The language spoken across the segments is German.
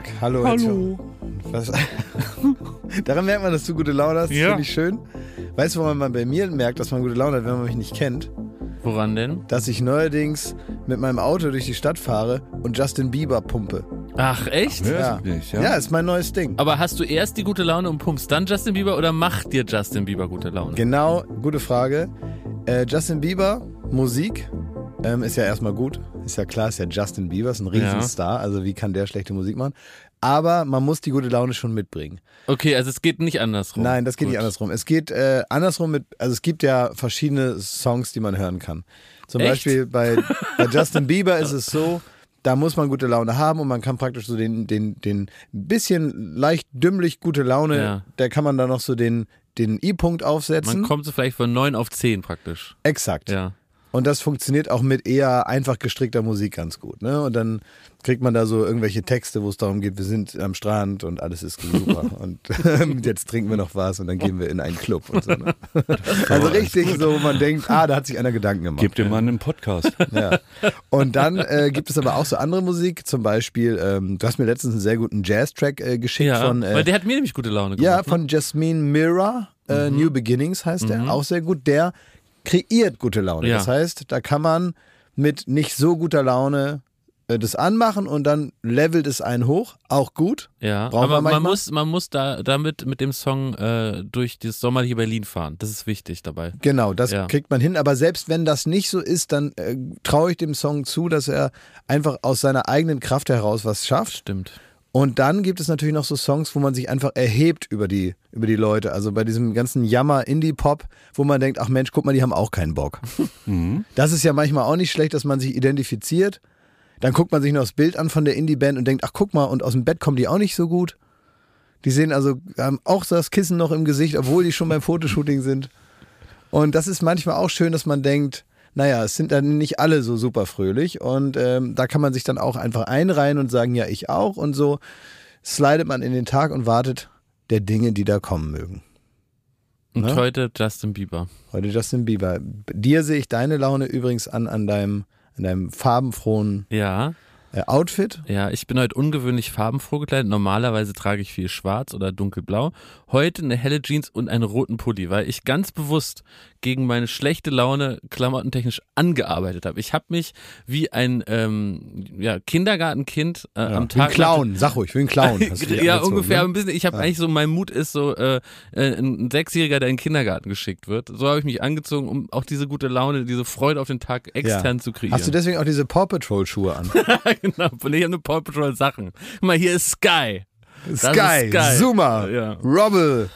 Tag, hallo. Hallo. Was? Daran merkt man, dass du gute Laune hast. Das Ja. finde ich schön. Weißt du, woran man bei mir merkt, dass man gute Laune hat, wenn man mich nicht kennt? Woran denn? Dass ich neuerdings mit meinem Auto durch die Stadt fahre und Justin Bieber pumpe. Ach, echt? Ja, wirklich, ja. ja ist mein neues Ding. Aber hast du erst die gute Laune und pumpst dann Justin Bieber oder macht dir Justin Bieber gute Laune? Genau, gute Frage. Äh, Justin Bieber, Musik, ähm, ist ja erstmal gut. Ist ja klar, ist ja Justin Bieber, ist ein Riesenstar. Also wie kann der schlechte Musik machen? Aber man muss die gute Laune schon mitbringen. Okay, also es geht nicht andersrum. Nein, das geht Gut. nicht andersrum. Es geht äh, andersrum mit, also es gibt ja verschiedene Songs, die man hören kann. Zum Echt? Beispiel bei, bei Justin Bieber ist es so, da muss man gute Laune haben und man kann praktisch so den, den, den bisschen leicht dümmlich gute Laune, Ja. da kann man da noch so den, den I-Punkt aufsetzen. Man kommt so vielleicht von 9 auf 10 praktisch. Exakt. Ja. Und das funktioniert auch mit eher einfach gestrickter Musik ganz gut. Ne? Und dann kriegt man da so irgendwelche Texte, wo es darum geht, wir sind am Strand und alles ist super. und jetzt trinken wir noch was und dann gehen wir in einen Club und so. Ne? Also richtig so, wo man denkt, ah, da hat sich einer Gedanken gemacht. Gib dir mal einen Podcast. Ja. Und dann äh, gibt es aber auch so andere Musik, zum Beispiel, ähm, du hast mir letztens einen sehr guten Jazz-Track äh, geschickt Ja, von, äh, weil der hat mir nämlich gute Laune gemacht. ja, ne? von Jasmine Mira, äh, Mhm. New Beginnings heißt der, auch sehr gut. Der kreiert gute Laune. Ja. Das heißt, da kann man mit nicht so guter Laune äh, das anmachen und dann levelt es einen hoch, auch gut. Ja, Brauchen aber man muss, man muss da damit mit dem Song äh, durch das sommerliche Berlin fahren. Das ist wichtig dabei. Genau, das Ja. kriegt man hin. Aber selbst wenn das nicht so ist, dann äh, traue ich dem Song zu, dass er einfach aus seiner eigenen Kraft heraus was schafft. Stimmt. Und dann gibt es natürlich noch so Songs, wo man sich einfach erhebt über die, über die Leute. Also bei diesem ganzen Jammer-Indie-Pop, wo man denkt, ach Mensch, guck mal, die haben auch keinen Bock. Das ist ja manchmal auch nicht schlecht, dass man sich identifiziert. Dann guckt man sich noch das Bild an von der Indie-Band und denkt, ach guck mal, und aus dem Bett kommen die auch nicht so gut. Die sehen also, haben auch so das Kissen noch im Gesicht, obwohl die schon beim Fotoshooting sind. Und das ist manchmal auch schön, dass man denkt, naja, es sind dann nicht alle so super fröhlich und ähm, da kann man sich dann auch einfach einreihen und sagen, ja, ich auch und so slidet man in den Tag und wartet der Dinge, die da kommen mögen. Und Ne? heute Justin Bieber. Heute Justin Bieber. Dir sehe ich deine Laune übrigens an an deinem, an deinem farbenfrohen Ja, äh, Outfit. ja, ich bin heute ungewöhnlich farbenfroh gekleidet. Normalerweise trage ich viel schwarz oder dunkelblau. Heute eine helle Jeans und einen roten Pulli, weil ich ganz bewusst gegen meine schlechte Laune klamottentechnisch angearbeitet habe. Ich habe mich wie ein ähm, ja, Kindergartenkind äh, am Wie ein Tag Clown, sag ruhig, wie ein Clown. ja, ungefähr Ne? ein bisschen. Ich habe eigentlich so, mein Mut ist so, äh, äh, ein Sechsjähriger, der in den Kindergarten geschickt wird. So habe ich mich angezogen, um auch diese gute Laune, diese Freude auf den Tag extern zu kreieren. Hast du deswegen auch diese Paw Patrol Schuhe an? genau, und ich habe eine Paw Patrol Sachen. Guck mal, hier ist Sky. Sky, ist Sky. Zuma, Ja. Rubble,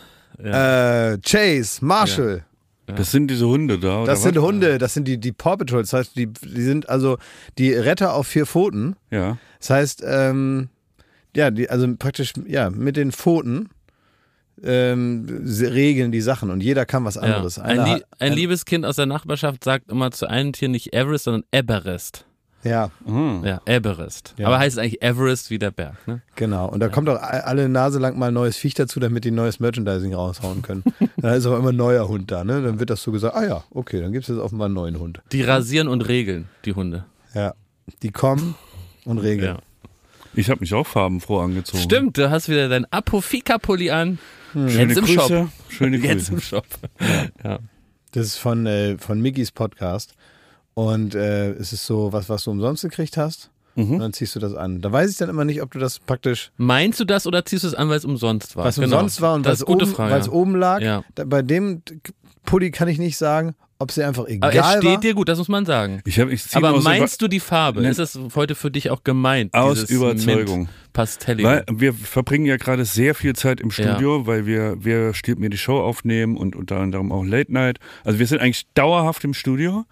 Ja. äh, Chase, Marshall. Das sind diese Hunde da, oder Das sind was? Hunde, das sind die, die Paw Patrol. Das heißt, die, die sind also die Retter auf vier Pfoten. Ja. Das heißt, ähm, ja, die, also praktisch, ja, mit den Pfoten ähm, sie regeln die Sachen und jeder kann was anderes. Ja. Ein, Lie hat- ein liebes Kind aus der Nachbarschaft sagt immer zu einem Tier nicht Everest, sondern Everest. Ja, Ah. Ja, Everest. Ja. Aber heißt es eigentlich Everest wie der Berg, ne? genau. Und da kommt auch alle Nase lang mal ein neues Viech dazu, damit die neues Merchandising raushauen können. dann ist aber immer ein neuer Hund da, ne? Dann wird das so gesagt, ah ja, okay, dann gibt es jetzt offenbar einen neuen Hund. Die rasieren und regeln, die Hunde. Ja. Die kommen und regeln. Ja. Ich habe mich auch farbenfroh angezogen. Stimmt, du hast wieder dein Apofika-Pulli an. Schöne Jetzt im Grüße. Shop. Schöne Jetzt Grüße. im Shop. Ja. Das ist von, äh, von Mickys Podcast. Und äh, es ist so was, was du umsonst gekriegt hast. Mhm. Und dann ziehst du das an. Da weiß ich dann immer nicht, ob du das praktisch, Meinst du das oder ziehst du es an, weil es umsonst war? was Genau. umsonst war und das eine gute oben, Frage. weil es oben lag. Ja. Da, bei dem Pulli kann ich nicht sagen, ob sie einfach egal Aber er steht war. dir gut, das muss man sagen. Ich hab, ich zieh Aber meinst du die Farbe? Ne. Ist es heute für dich auch gemeint? Aus Überzeugung. Mint Pastelli. Weil wir verbringen ja gerade sehr viel Zeit im Studio, weil wir, wir Stirb mir die Show aufnehmen und unter anderem auch Late Night. Also wir sind eigentlich dauerhaft im Studio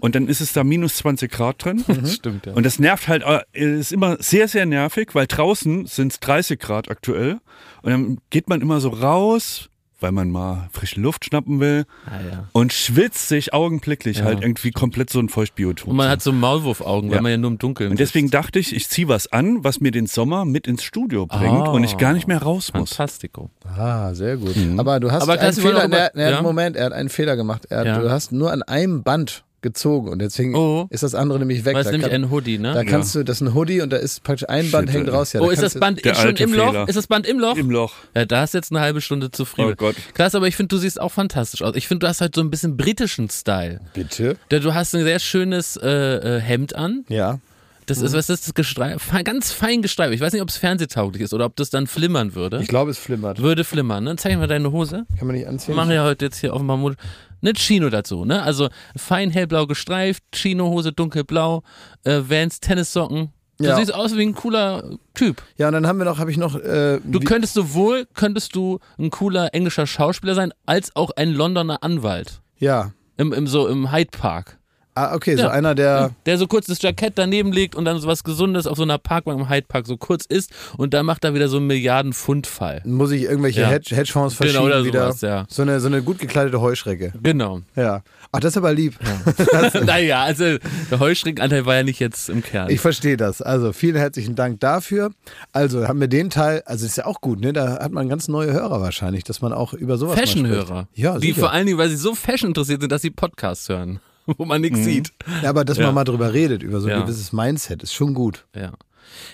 und dann ist es da minus 20 Grad drin. Das stimmt, ja. Und das nervt halt, äh, ist immer sehr, sehr nervig, weil draußen sind es 30 Grad aktuell. Und dann geht man immer so raus, weil man mal frische Luft schnappen will ah, ja. und schwitzt sich augenblicklich Ja. halt irgendwie komplett so ein Feuchtbiotop. Und man hat so Maulwurfaugen, weil Ja. man ja nur im Dunkeln und deswegen sitzt. dachte ich, ich ziehe was an, was mir den Sommer mit ins Studio bringt Ah. und ich gar nicht mehr raus muss. Fantastico. Ah, sehr gut. Aber du hast Aber einen Fehler, ne, ja? Moment, er hat einen Fehler gemacht. Er. Du hast nur an einem Band gezogen und deswegen Oh. ist das andere nämlich weg. Weil es Da nämlich kann- ein Hoodie, ne? Da kannst du, das ist ein Hoodie und da ist praktisch ein Band Shit, hängt raus. Ja, oh, da ist das Band schon im Loch? Fehler. Ist das Band im Loch? Im Loch. Ja, da ist jetzt eine halbe Stunde zu früh. Oh Gott. Klasse, aber ich finde, du siehst auch fantastisch aus. Ich finde, du hast halt so ein bisschen britischen Style. Bitte? Der- Du hast ein sehr schönes äh, äh, Hemd an. Ja. Das ist, was ist das Gestreif? Ganz fein gestreift. Ich weiß nicht, ob es fernsehtauglich ist oder ob das dann flimmern würde. Ich glaube, es flimmert. Würde flimmern, ne? Zeig mal deine Hose. Kann man nicht anziehen? Machen ja heute jetzt hier offenbar Mode. Eine Chino dazu, ne? Also fein hellblau gestreift, Chino-Hose dunkelblau, äh, Vans Tennissocken. Du Ja. siehst aus wie ein cooler Typ. Ja, und dann haben wir noch, habe ich noch. Äh, Du könntest sowohl, könntest du ein cooler englischer Schauspieler sein, als auch ein Londoner Anwalt. ja. Im, im, so im Hyde Park. Ah, okay, so Ja. einer, der. Der so kurz das Jackett daneben legt und dann so was Gesundes auf so einer Parkbank im Hyde Park so kurz isst und dann macht er wieder so einen Milliarden-Pfund-Fall. Muss ich irgendwelche Ja. Hedge, Hedgefonds verschieben Genau, oder wieder. sowas, ja. So eine, so eine gut gekleidete Heuschrecke. Genau. Ja. Ach, das ist aber lieb. naja, also der Heuschreckenanteil war ja nicht jetzt im Kern. Ich verstehe das. Also vielen herzlichen Dank dafür. Also haben wir den Teil, also ist ja auch gut, ne? Da hat man ganz neue Hörer wahrscheinlich, dass man auch über sowas Fashion-Hörer. Ja, Die sicher. vor allen Dingen, weil sie so Fashion interessiert sind, dass sie Podcasts hören, wo man nichts sieht. Ja, aber dass Ja. man mal drüber redet, über so ein Ja. gewisses Mindset, ist schon gut. Ja.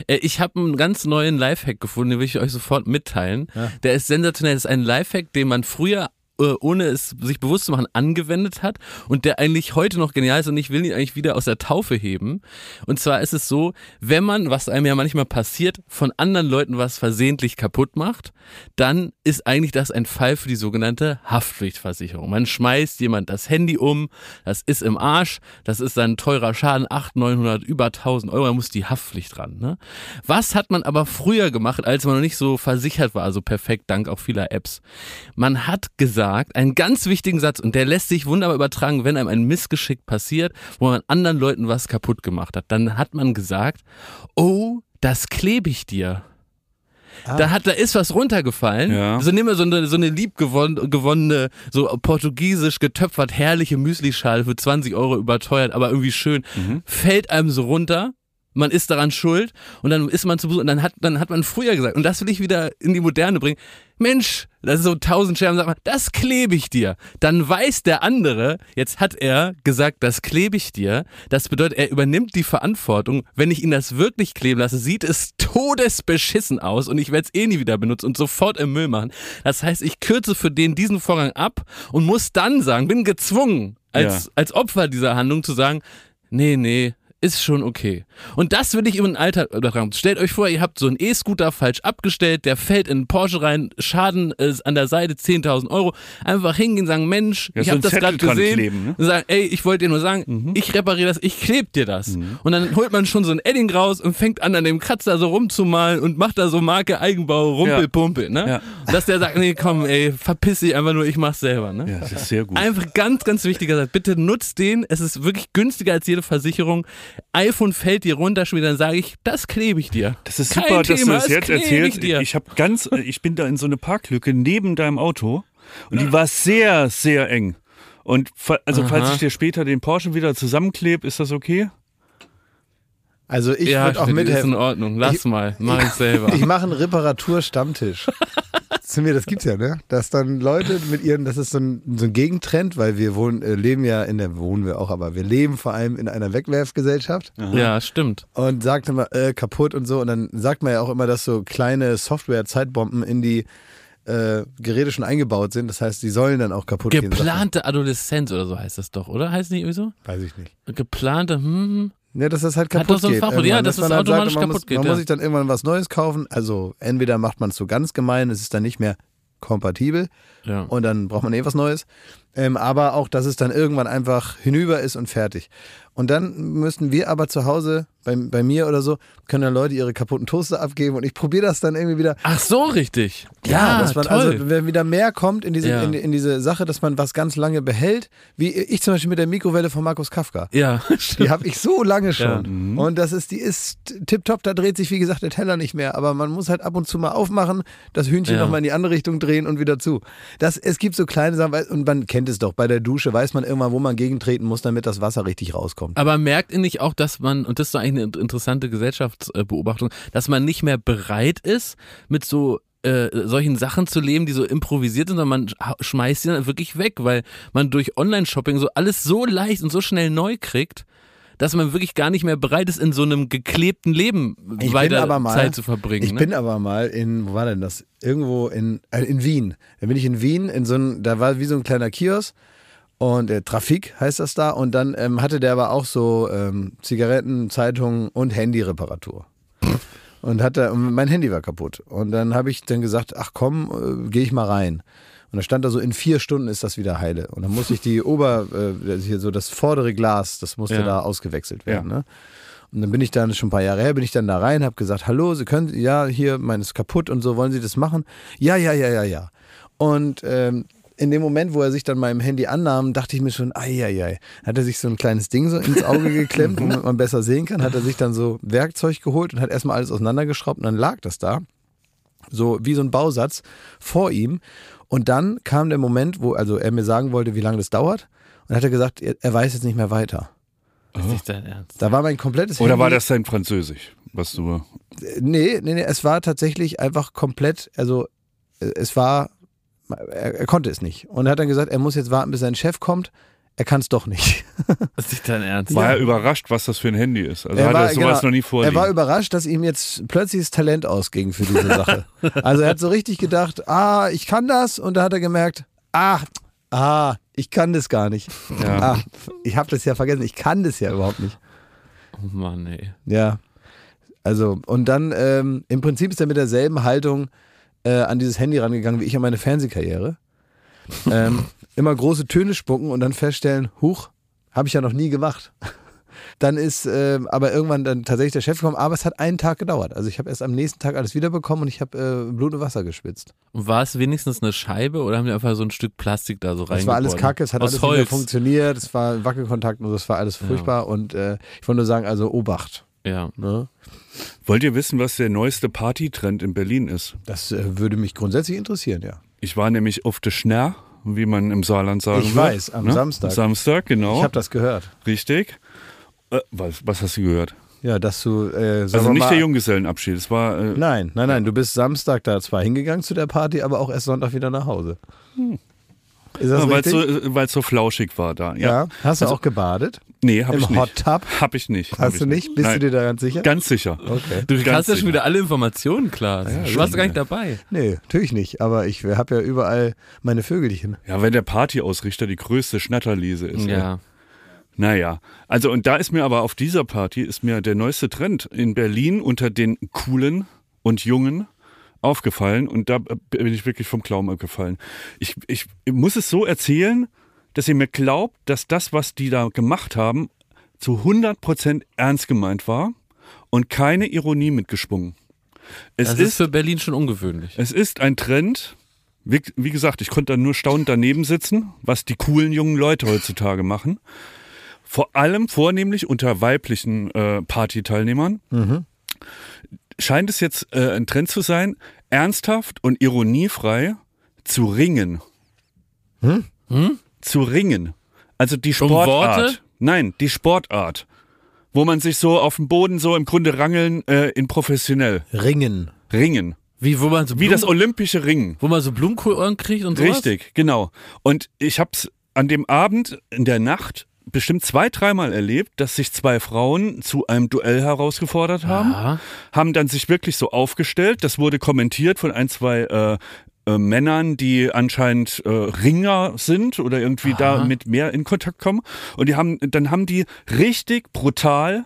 Äh, Ich habe einen ganz neuen Lifehack gefunden, den will ich euch sofort mitteilen. Der ist sensationell. Das ist ein Lifehack, den man früher ohne es sich bewusst zu machen, angewendet hat und der eigentlich heute noch genial ist und ich will ihn eigentlich wieder aus der Taufe heben. Und zwar ist es so, wenn man, was einem ja manchmal passiert, von anderen Leuten was versehentlich kaputt macht, dann ist eigentlich das ein Fall für die sogenannte Haftpflichtversicherung. Man schmeißt jemand das Handy um, das ist im Arsch, das ist dann ein teurer Schaden, 800, 900, über 1000 Euro, da muss die Haftpflicht ran. Ne? Was hat man aber früher gemacht, als man noch nicht so versichert war, also perfekt, dank auch vieler Apps? Man hat gesagt, einen ganz wichtigen Satz, und der lässt sich wunderbar übertragen, wenn einem ein Missgeschick passiert, wo man anderen Leuten was kaputt gemacht hat. Dann hat man gesagt, oh, das klebe ich dir. Da hat, da ist was runtergefallen. Ja. So nimm mal so eine, so eine liebgewonnene, gewonnene, so portugiesisch getöpfert, herrliche Müslischale für 20 Euro überteuert, aber irgendwie schön. Fällt einem so runter. Man ist daran schuld und dann ist man zu Besuch und dann hat, dann hat man früher gesagt, und das will ich wieder in die Moderne bringen, Mensch, das ist so tausend Scherben, sagt man, das klebe ich dir. Dann weiß der andere, jetzt hat er gesagt, das klebe ich dir. Das bedeutet, er übernimmt die Verantwortung. Wenn ich ihn das wirklich kleben lasse, sieht es todesbeschissen aus und ich werde es eh nie wieder benutzen und sofort im Müll machen. Das heißt, ich kürze für den diesen Vorgang ab und muss dann sagen, bin gezwungen, als, Ja. als Opfer dieser Handlung zu sagen, nee, nee, ist schon okay. Und das will ich im Alltag übertragen. Stellt euch vor, ihr habt so einen E-Scooter falsch abgestellt, der fällt in einen Porsche rein, Schaden ist an der Seite 10.000 Euro. Einfach hingehen, sagen, Mensch, Ja, ich so habe das gerade gesehen. kleben, ne? Und sagen, ey, ich wollte dir nur sagen, Mhm. ich repariere das, ich kleb dir das. Und dann holt man schon so ein Edding raus und fängt an, an dem Kratzer so rumzumalen und macht da so Marke Eigenbau, Rumpelpumpe, ne? Ja. Dass der sagt, nee, komm, ey, verpiss dich einfach nur, ich mach's selber, ne? Ja, das ist sehr gut. Einfach ganz, ganz wichtiger Satz. Bitte nutzt den. Es ist wirklich günstiger als jede Versicherung. iPhone fällt dir runter, schon wieder, dann sage ich, das klebe ich dir. Das ist Kein super, dass du Thema, das jetzt erzählst. Ich, dir. Ich habe ganz, äh, ich bin da in so eine Parklücke neben deinem Auto und die war sehr, sehr eng. Und also falls Aha. ich dir später den Porsche wieder zusammenklebe, ist das okay? Also ich ja, würde auch Schmidt, ist in mithelfen. Ordnung. Lass Ich- mal. Mach ich selber. Ich mache einen Reparaturstammtisch. Zu mir, das gibt's ja, ne? Dass dann Leute mit ihren, das ist so ein, so ein Gegentrend, weil wir wohnen, äh, leben ja in der, wohnen wir auch, aber wir leben vor allem in einer Wegwerfgesellschaft ja, stimmt. und sagt immer, äh, kaputt und so. Und dann sagt man ja auch immer, dass so kleine Software-Zeitbomben in die äh, Geräte schon eingebaut sind. Das heißt, die sollen dann auch kaputt gehen. sagt man. Geplante Adoleszenz oder so heißt das doch, oder? Heißt nicht irgendwie so? Weiß ich nicht. Geplante, hm. Ne, dass das halt Hat kaputt so ein geht. Fachwort, ja, dass man es halt automatisch man kaputt muss, geht, Man ja. muss sich dann irgendwann was Neues kaufen. Also entweder macht man es so ganz gemein, es ist dann nicht mehr kompatibel Ja. und dann braucht man eh was Neues. Ähm, aber auch, dass es dann irgendwann einfach hinüber ist und fertig. Und dann müssten wir aber zu Hause, bei, bei mir oder so, können dann Leute ihre kaputten Toaster abgeben und ich probiere das dann irgendwie wieder. Ach so, richtig. Ja, dass man toll. also, wenn wieder mehr kommt in diese, Ja. in, in diese Sache, dass man was ganz lange behält, wie ich zum Beispiel mit der Mikrowelle von Markus Kafka. ja, Die stimmt. habe ich so lange schon. Ja. Mhm. Und das ist, die ist tipptopp, da dreht sich, wie gesagt, der Teller nicht mehr. Aber man muss halt ab und zu mal aufmachen, das Hühnchen Ja. nochmal in die andere Richtung drehen und wieder zu. Das, es gibt so kleine Sachen, und man kennt es doch, bei der Dusche weiß man irgendwann, wo man gegentreten muss, damit das Wasser richtig rauskommt. Aber merkt ihr nicht auch, dass man, und das ist doch eigentlich eine interessante Gesellschaftsbeobachtung, dass man nicht mehr bereit ist, mit so äh, solchen Sachen zu leben, die so improvisiert sind, sondern man schmeißt sie dann wirklich weg, weil man durch Online-Shopping so alles so leicht und so schnell neu kriegt, dass man wirklich gar nicht mehr bereit ist, in so einem geklebten Leben Ich weiter aber mal- Zeit zu verbringen. Ich ne? bin aber mal in, wo war denn das? Irgendwo in, äh, in Wien. Da bin ich in Wien, in so ein, da war wie so ein kleiner Kiosk und äh, Trafik heißt das da. Und dann ähm, hatte der aber auch so ähm, Zigaretten, Zeitungen und Handyreparatur. Und hatte, und mein Handy war kaputt. Und dann habe ich dann gesagt, ach komm, äh, gehe ich mal rein. Und da stand da so, in vier Stunden ist das wieder heile. Und dann musste ich die Ober, äh, hier so das vordere Glas, das musste Ja. da ausgewechselt werden. Ne? Und dann bin ich dann schon ein paar Jahre her, bin ich dann da rein, habe gesagt, hallo, Sie können, ja, hier, meines ist kaputt und so, wollen Sie das machen? Ja, ja, ja, ja, ja. Und ähm, in dem Moment, wo er sich dann meinem Handy annahm, dachte ich mir schon, ei, ei, ei. Hat er sich so ein kleines Ding so ins Auge geklemmt, womit man besser sehen kann, hat er sich dann so Werkzeug geholt und hat erstmal alles auseinandergeschraubt und dann lag das da. So wie so ein Bausatz vor ihm. Und dann kam der Moment, wo also er mir sagen wollte, wie lange das dauert. Und dann hat er gesagt, er, er weiß jetzt nicht mehr weiter. Das ist nicht dein Ernst. Da war mein komplettes Oder Handy. war das dein Französisch, was du. Nee, nee, nee, es war tatsächlich einfach komplett, also äh, es war, er, er konnte es nicht. Und er hat dann gesagt, er muss jetzt warten, bis sein Chef kommt. Er kann es doch nicht. Das ist nicht dein Ernst. War er überrascht, was das für ein Handy ist? Also Er hat war- er sowas genau, noch nie vorliegen. Er war überrascht, dass ihm jetzt plötzlich das Talent ausging für diese Sache. also er hat so richtig gedacht, ah, ich kann das. Und da hat er gemerkt, ah, ah, ich kann das gar nicht. Ja. Ah, ich habe das ja vergessen, ich kann das ja überhaupt nicht. Oh Mann, ey. Ja. Also, und dann ähm, im Prinzip ist er mit derselben Haltung äh, an dieses Handy rangegangen wie ich an meine Fernsehkarriere. ähm, immer große Töne spucken und dann feststellen, huch, habe ich ja noch nie gemacht. Dann ist ähm, aber irgendwann dann tatsächlich der Chef gekommen, aber es hat einen Tag gedauert. Also ich habe erst am nächsten Tag alles wiederbekommen und ich habe äh, Blut und Wasser geschwitzt. Und war es wenigstens eine Scheibe oder haben die einfach so ein Stück Plastik da so rein? Es war alles kacke, es hat Aus alles nicht mehr funktioniert, es war Wackelkontakt und es war alles furchtbar und äh, ich wollte nur sagen, also Obacht. Ja. Ne? Wollt ihr wissen, was der neueste Partytrend in Berlin ist? Das äh, würde mich grundsätzlich interessieren, ja. Ich war nämlich auf der Schnär, wie man im Saarland sagen Ich wird. weiß, am Samstag. Samstag, genau. Ich habe das gehört. Richtig. Äh, was, was hast du gehört? Ja, dass du. Äh, Also nicht mal, der Junggesellenabschied. Es war. Äh, Nein, nein, nein. Du bist Samstag da zwar hingegangen zu der Party, aber auch erst Sonntag wieder nach Hause. Ist das weil es so, weil's so flauschig war da. Ja. ja. Hast du Also- auch gebadet? Nee, hab Im ich nicht. Hot Tub? Hab ich nicht. Hast ich du nicht? Bist Nein. du dir da ganz sicher? Ganz sicher. Okay. Du Ganz hast ja schon wieder alle Informationen, klar. du warst gar nicht dabei. Nee, natürlich nicht. Aber ich habe ja überall meine Vögelchen. Ja, wenn der Partyausrichter die größte Schnatterliese ist. Ja. Naja, also und da ist mir aber auf dieser Party ist mir der neueste Trend in Berlin unter den coolen und jungen aufgefallen und da bin ich wirklich vom Glauben abgefallen. Ich, ich muss es so erzählen, dass ihr mir glaubt, dass das, was die da gemacht haben, zu 100% ernst gemeint war und keine Ironie mitgeschwungen. Es Das ist für Berlin schon ungewöhnlich. es ist ein Trend. Wie, wie gesagt, ich konnte da nur staunend daneben sitzen, was die coolen jungen Leute heutzutage machen. Vor allem vornehmlich unter weiblichen äh, Partyteilnehmern. Scheint es jetzt äh, ein Trend zu sein, ernsthaft und ironiefrei zu ringen. Zu ringen. Also die Um Sportart. Worte? Nein, die Sportart. Wo man sich so auf dem Boden so im Grunde rangeln äh, in professionell. Ringen. Ringen. Wie, wo man so, Wie das olympische Ringen. wo man so Blumenkohlohren kriegt und sowas? Richtig, genau. Und ich habe es an dem Abend in der Nacht bestimmt zwei, dreimal erlebt, dass sich zwei Frauen zu einem Duell herausgefordert haben, Ja. haben dann sich wirklich so aufgestellt. Das wurde kommentiert von ein, zwei äh, äh, Männern, die anscheinend äh, Ringer sind oder irgendwie da mit mehr in Kontakt kommen. Und die haben, dann haben die richtig brutal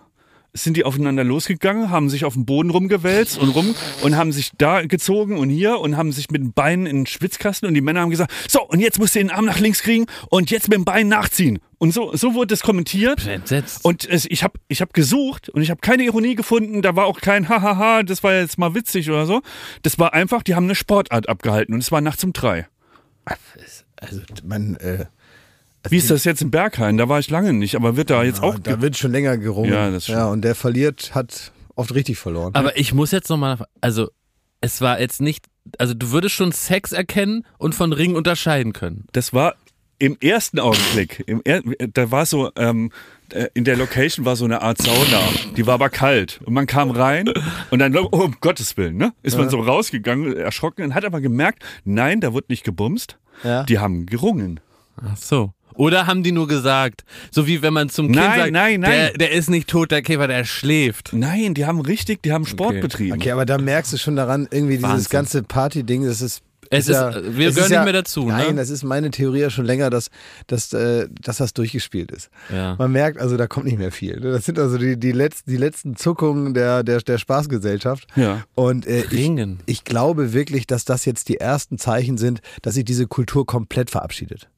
sind die aufeinander losgegangen, haben sich auf dem Boden rumgewälzt und rum und haben sich da gezogen und hier und haben sich mit den Beinen in den Schwitzkasten und die Männer haben gesagt, so und jetzt musst du den Arm nach links kriegen und jetzt mit dem Bein nachziehen. Und so, so wurde das kommentiert. Ich bin entsetzt. Und es, ich habe ich hab gesucht und ich habe keine Ironie gefunden. Da war auch kein Hahaha, das war jetzt mal witzig oder so. Das war einfach, die haben eine Sportart abgehalten und es war nachts um drei. Also man, äh, Wie ist das jetzt in Berghain? Da war ich lange nicht, aber wird da jetzt auch. da wird schon länger gerungen. Ja, das stimmt. ja, und der verliert, hat oft richtig verloren. Aber ich muss jetzt nochmal, also es war jetzt nicht, also du würdest schon Sex erkennen und von Ring unterscheiden können. Das war im ersten Augenblick, im er, da war so, ähm, äh, in der Location war so eine Art Sauna, die war aber kalt. Und man kam rein und dann, oh, um Gottes Willen, ne? Ist man so rausgegangen, erschrocken und hat aber gemerkt, nein, da wird nicht gebumst. Ja. Die haben gerungen. Ach so. Oder haben die nur gesagt, so wie wenn man zum Kind Nein, sagt, nein, nein. Der, der ist nicht tot, der Käfer, der schläft. Nein, die haben richtig, die haben Sport Okay. betrieben. Okay, aber da merkst du schon daran, irgendwie dieses Wahnsinn. ganze Party-Ding, das ist. Es ist- wir es gehören ja, nicht mehr dazu, ne? Nein, das ist meine Theorie ja schon länger, dass, dass, äh, dass das durchgespielt ist. Ja. Man merkt, also da kommt nicht mehr viel. Das sind also die, die, letzten, die letzten Zuckungen der, der, der Spaßgesellschaft. Ja. Und äh, ich, ich glaube wirklich, dass das jetzt die ersten Zeichen sind, dass sich diese Kultur komplett verabschiedet.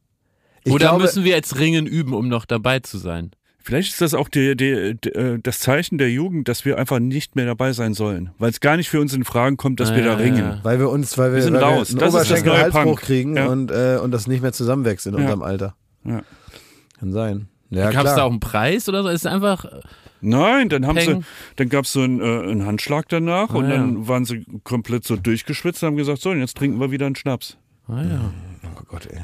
Ich Oder glaube, müssen wir jetzt Ringen üben, um noch dabei zu sein? Vielleicht ist das auch die, die, die, äh, das Zeichen der Jugend, dass wir einfach nicht mehr dabei sein sollen. Weil es gar nicht für uns in Fragen kommt, dass Ah, wir da ja, ringen. ja. weil wir uns, weil wir, Wir sind weil raus. wir einen Das ist das neue Oberschenkel-Halsbruch kriegen Ja. und, äh, und das nicht mehr zusammenwächst in Ja. unserem Alter. Ja. Kann sein. Ja, Gab es da auch einen Preis oder so? Es ist einfach. Nein, dann haben Peng. sie, dann gab es so einen, äh, einen Handschlag danach und Ah, ja. dann waren sie komplett so durchgeschwitzt und haben gesagt, so, und jetzt trinken wir wieder einen Schnaps. Ah ja. Oh Gott, ey.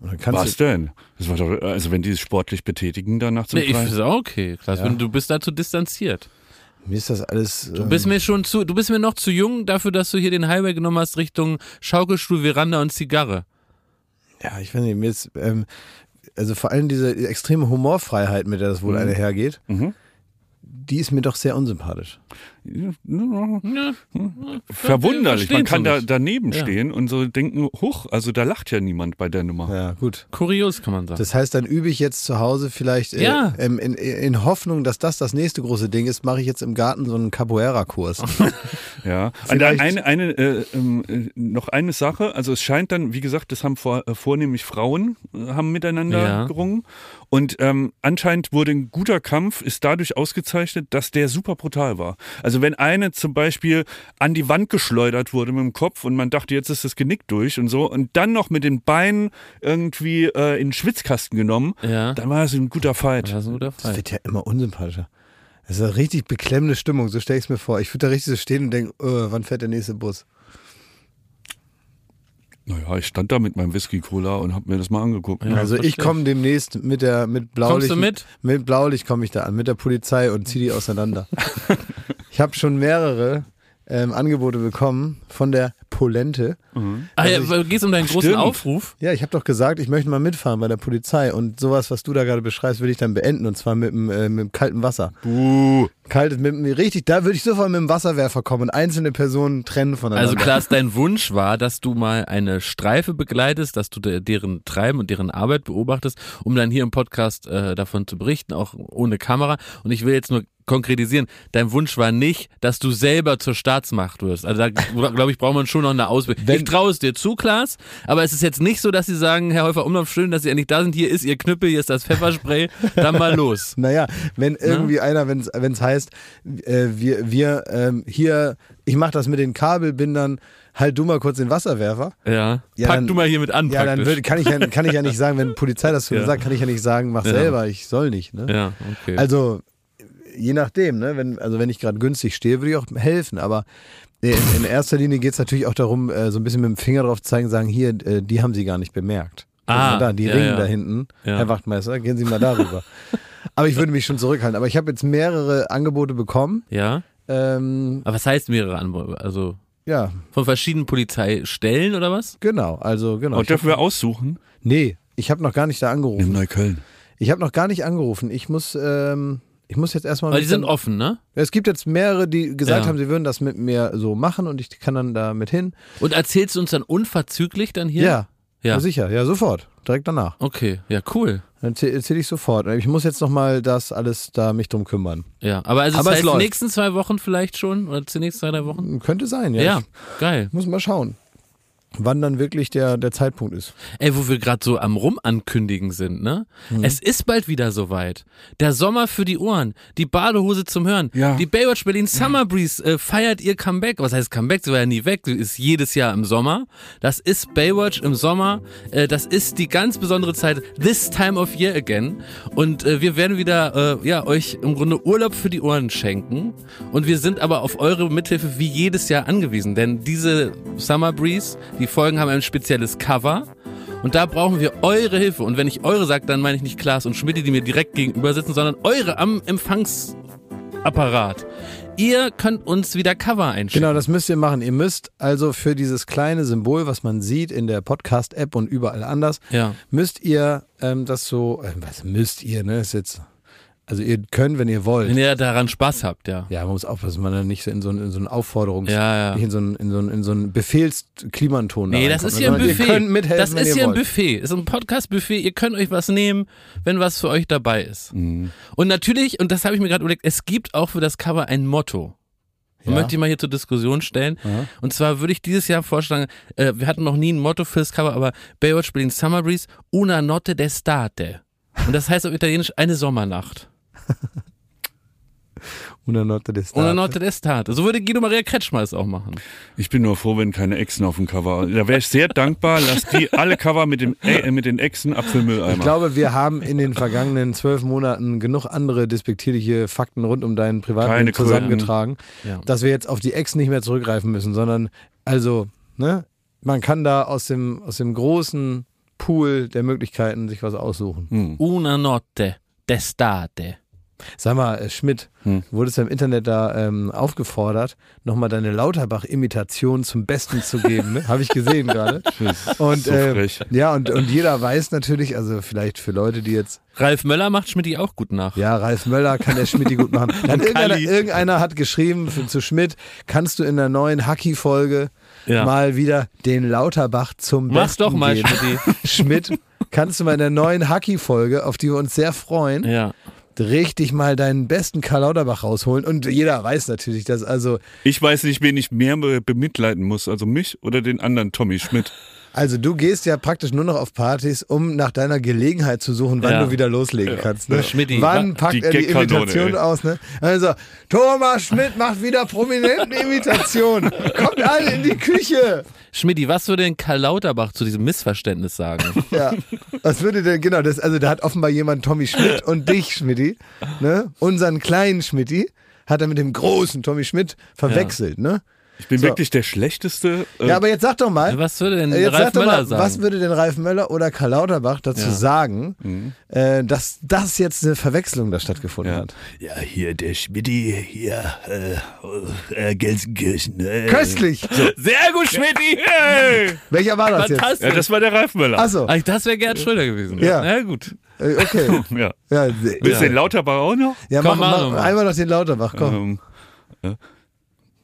Was denn? Das war doch, also wenn die es sportlich betätigen danach zum Nee, ich Preis. finde es auch okay. Klaas, Ja. du bist dazu distanziert. mir ist das alles. Du bist mir schon zu, du bist mir noch zu jung dafür, dass du hier den Highway genommen hast Richtung Schaukelstuhl, Veranda und Zigarre. Ja, ich weiß nicht, mir ist, ähm, also vor allem diese extreme Humorfreiheit, mit der das wohl einhergeht, Mhm. die ist mir doch sehr unsympathisch. Verwunderlich. Man kann da daneben Ja. stehen und so denken, huch, also da lacht ja niemand bei der Nummer. Ja, gut. Kurios kann man sagen. Das heißt, dann übe ich jetzt zu Hause vielleicht äh, Ja. ähm, in, in Hoffnung, dass das das nächste große Ding ist, mache ich jetzt im Garten so einen Capoeira-Kurs. Ja, und Vielleicht- eine, eine, äh, ähm, äh, noch eine Sache, also es scheint dann, wie gesagt, das haben vor, äh, vornehmlich Frauen äh, haben miteinander Ja. gerungen und ähm, anscheinend wurde ein guter Kampf, ist dadurch ausgezeichnet, dass der super brutal war. Also wenn eine zum Beispiel an die Wand geschleudert wurde mit dem Kopf und man dachte, jetzt ist das Genick durch und so und dann noch mit den Beinen irgendwie äh, in den Schwitzkasten genommen, ja. dann war es ein guter Fight. Das ist ein guter Das Fall. wird ja immer unsympathischer. Das ist eine richtig beklemmende Stimmung, so stelle ich es mir vor. Ich würde da richtig so stehen und denken, oh, wann fährt der nächste Bus? Naja, ich stand da mit meinem Whisky-Cola und habe mir das mal angeguckt. Ja, also ich komme demnächst mit der mit Blaulicht. Kommst du mit? Mit Blaulicht komme ich da an, mit der Polizei und ziehe die auseinander. ich habe schon mehrere ähm, Angebote bekommen von der Polente. Ah, ja, Also geht es um deinen großen Stimmt. Aufruf? Ja, ich habe doch gesagt, ich möchte mal mitfahren bei der Polizei und sowas, was du da gerade beschreibst, würde ich dann beenden und zwar mit dem, äh, mit dem kalten Wasser. Buh. Kaltes mit dem, richtig, da würde ich sofort mit dem Wasserwerfer kommen und einzelne Personen trennen voneinander. Also Klaas, dein Wunsch war, dass du mal eine Streife begleitest, dass du de- deren Treiben und deren Arbeit beobachtest, um dann hier im Podcast äh, davon zu berichten, auch ohne Kamera. Und ich will jetzt nur konkretisieren, dein Wunsch war nicht, dass du selber zur Staatsmacht wirst. Also da, glaube ich, braucht man schon noch eine Ausbildung. Wenn- ich traue es dir zu, Klaas, aber es ist jetzt nicht so, dass sie sagen, Herr Häufer Umlauf, schön, dass Sie endlich da sind, hier ist Ihr Knüppel, hier ist das Pfefferspray, dann mal los. Naja, wenn irgendwie einer, wenn es heißt, äh, wir, wir ähm, hier, ich mache das mit den Kabelbindern, halt du mal kurz den Wasserwerfer. Ja, Ja, pack dann- du mal hier mit an, Ja, dann praktisch. würd, kann, ich ja, kann ich ja nicht sagen, wenn Polizei das zu mir Ja. sagt, kann ich ja nicht sagen, mach Ja. selber, ich soll nicht. Ne? ja, okay. Also, je nachdem, ne? wenn, also wenn ich gerade günstig stehe, würde ich auch helfen, aber in, in erster Linie geht es natürlich auch darum, äh, so ein bisschen mit dem Finger drauf zu zeigen, sagen, hier, äh, die haben sie gar nicht bemerkt. Ah, da, die ja, Ringen ja. da hinten, Ja. Herr Wachtmeister, gehen Sie mal darüber. aber ich würde mich schon zurückhalten. Aber ich habe jetzt mehrere Angebote bekommen. ja, Ähm, aber was heißt mehrere Anwohner? Also ja, von verschiedenen Polizeistellen oder was? genau. Also genau. Und hab, dürfen wir aussuchen? nee, ich habe noch gar nicht da angerufen. Neukölln. Ich habe noch gar nicht angerufen. Ich muss, ähm, ich muss jetzt erstmal. Aber die sind offen, ne? Es gibt jetzt mehrere, die gesagt Ja. haben, sie würden das mit mir so machen und ich kann dann da mit hin. Und erzählst du uns dann unverzüglich dann hier? Ja, Ja. ja. sicher, ja, sofort, direkt danach. Okay, ja, cool. Dann erzähle erzähl ich sofort. Ich muss jetzt nochmal das alles da mich drum kümmern. Ja, aber also Aber es heißt, nächsten zwei Wochen vielleicht schon? Oder die nächsten zwei, drei Wochen? Könnte sein, ja. Ja, Ich geil. muss mal schauen, wann dann wirklich der, der Zeitpunkt ist. Ey, wo wir gerade so am Rumankündigen sind, ne? Mhm. Es ist bald wieder soweit. Der Sommer für die Ohren, die Badehose zum Hören. Ja. Die Baywatch Berlin Summer Breeze äh, feiert ihr Comeback. Was heißt Comeback? Sie war ja nie weg, sie ist jedes Jahr im Sommer. Das ist Baywatch im Sommer. Äh, das ist die ganz besondere Zeit, this time of year again. Und äh, wir werden wieder, äh, ja, euch im Grunde Urlaub für die Ohren schenken. Und wir sind aber auf eure Mithilfe wie jedes Jahr angewiesen. Denn diese Summer Breeze, die Folgen haben ein spezielles Cover. Und da brauchen wir eure Hilfe. Und wenn ich eure sage, dann meine ich nicht Klaas und Schmidt, die mir direkt gegenüber sitzen, sondern eure am Empfangsapparat. Ihr könnt uns wieder Cover einschicken. Genau, das müsst ihr machen. Ihr müsst also für dieses kleine Symbol, was man sieht in der Podcast-App und überall anders, Ja. müsst ihr ähm, das so, äh, was müsst ihr, ne? Ist jetzt, also ihr könnt, wenn ihr wollt. Wenn ihr daran Spaß habt, ja. Ja, man muss aufpassen, dass man dann nicht so in so einen, in so einen Aufforderungs-, Ja, ja. nicht in so einen, in so einen, in so einen Befehlsklimanton Nee, das ist hier ein Buffet. Ihr könnt mithelfen, das ist hier ein wollt. Buffet. Ist ein Podcast-Buffet. Ihr könnt euch was nehmen, wenn was für euch dabei ist. Mhm. Und natürlich, und das habe ich mir gerade überlegt, es gibt auch für das Cover ein Motto. Ja. möchte ich mal hier zur Diskussion stellen. Und zwar würde ich dieses Jahr vorschlagen, äh, wir hatten noch nie ein Motto fürs Cover, aber Baywatch Berlin Summer Breeze, una notte d'estate. Und das heißt auf Italienisch eine Sommernacht. Una notte d'estate. Una notte d'estate. So würde Guido Maria Kretschmer es auch machen. Ich bin nur froh, wenn keine Echsen auf dem Cover. Da wäre ich sehr dankbar. Lass die alle Cover mit, dem, äh, mit den Echsen Apfelmülleimer. Ich glaube, wir haben in den vergangenen zwölf Monaten genug andere despektierliche Fakten rund um deinen Privatleben zusammengetragen, Ja. dass wir jetzt auf die Ex nicht mehr zurückgreifen müssen, sondern also, ne, man kann da aus dem, aus dem großen Pool der Möglichkeiten sich was aussuchen. Hm. Una notte d'estate. Sag mal, äh, Schmidt, Hm. du wurdest ja im Internet da ähm, aufgefordert, nochmal deine Lauterbach-Imitation zum Besten zu geben. Ne? Habe ich gesehen gerade. Und, so äh, ja, und, und jeder weiß natürlich, also vielleicht für Leute, die jetzt Ralf Möller macht Schmidt auch gut nach. Ja, Ralf Möller kann der Schmidt gut machen. Dann irgendeiner, irgendeiner hat geschrieben für, zu Schmidt, kannst du in der neuen Hacky-Folge Ja. mal wieder den Lauterbach zum Mach Besten doch mal, geben. Schmidti. Schmidt, kannst du mal in der neuen Hacky-Folge, auf die wir uns sehr freuen, Ja. Richtig mal deinen besten Karl Lauterbach rausholen. Und jeder weiß natürlich, dass also, Ich weiß nicht, wen ich mehr be- bemitleiden muss. Also mich oder den anderen Tommy Schmidt. also du gehst ja praktisch nur noch auf Partys, um nach deiner Gelegenheit zu suchen, wann Ja. du wieder loslegen kannst. Ne? Schmidti, wann wa- packt die er die Imitation aus? Ne? Also, Thomas Schmidt macht wieder prominenten Imitation. Kommt alle in die Küche. Schmidti, was würde denn Karl Lauterbach zu diesem Missverständnis sagen? Ja. Was würde denn, genau, das, also da hat offenbar jemand Tommy Schmidt und dich, Schmidti, ne? Unseren kleinen Schmidti hat er mit dem großen Tommy Schmidt verwechselt, ne? Ich bin So. wirklich der schlechteste. Äh, Ja, aber jetzt sag doch mal, was würde denn Äh, Jetzt Ralf sag Möller mal, sagen? was würde denn Ralf Möller oder Karl Lauterbach dazu Ja. sagen, Mhm. äh, dass das jetzt eine Verwechslung da stattgefunden Ja. hat? Ja, hier der Schmidti, hier, äh, äh, Gelsenkirchen. Äh, Köstlich! Sehr gut, Schmidti! Welcher war das jetzt? Ja, das war der Ralf Möller. Achso, Ach, das wäre Gerd Schröder gewesen. Ja. Na gut. okay. Ja. Ja, Willst du Ja. den Lauterbach auch noch? ja Komm, mach mach, einmal noch den Lauterbach, komm. Ähm,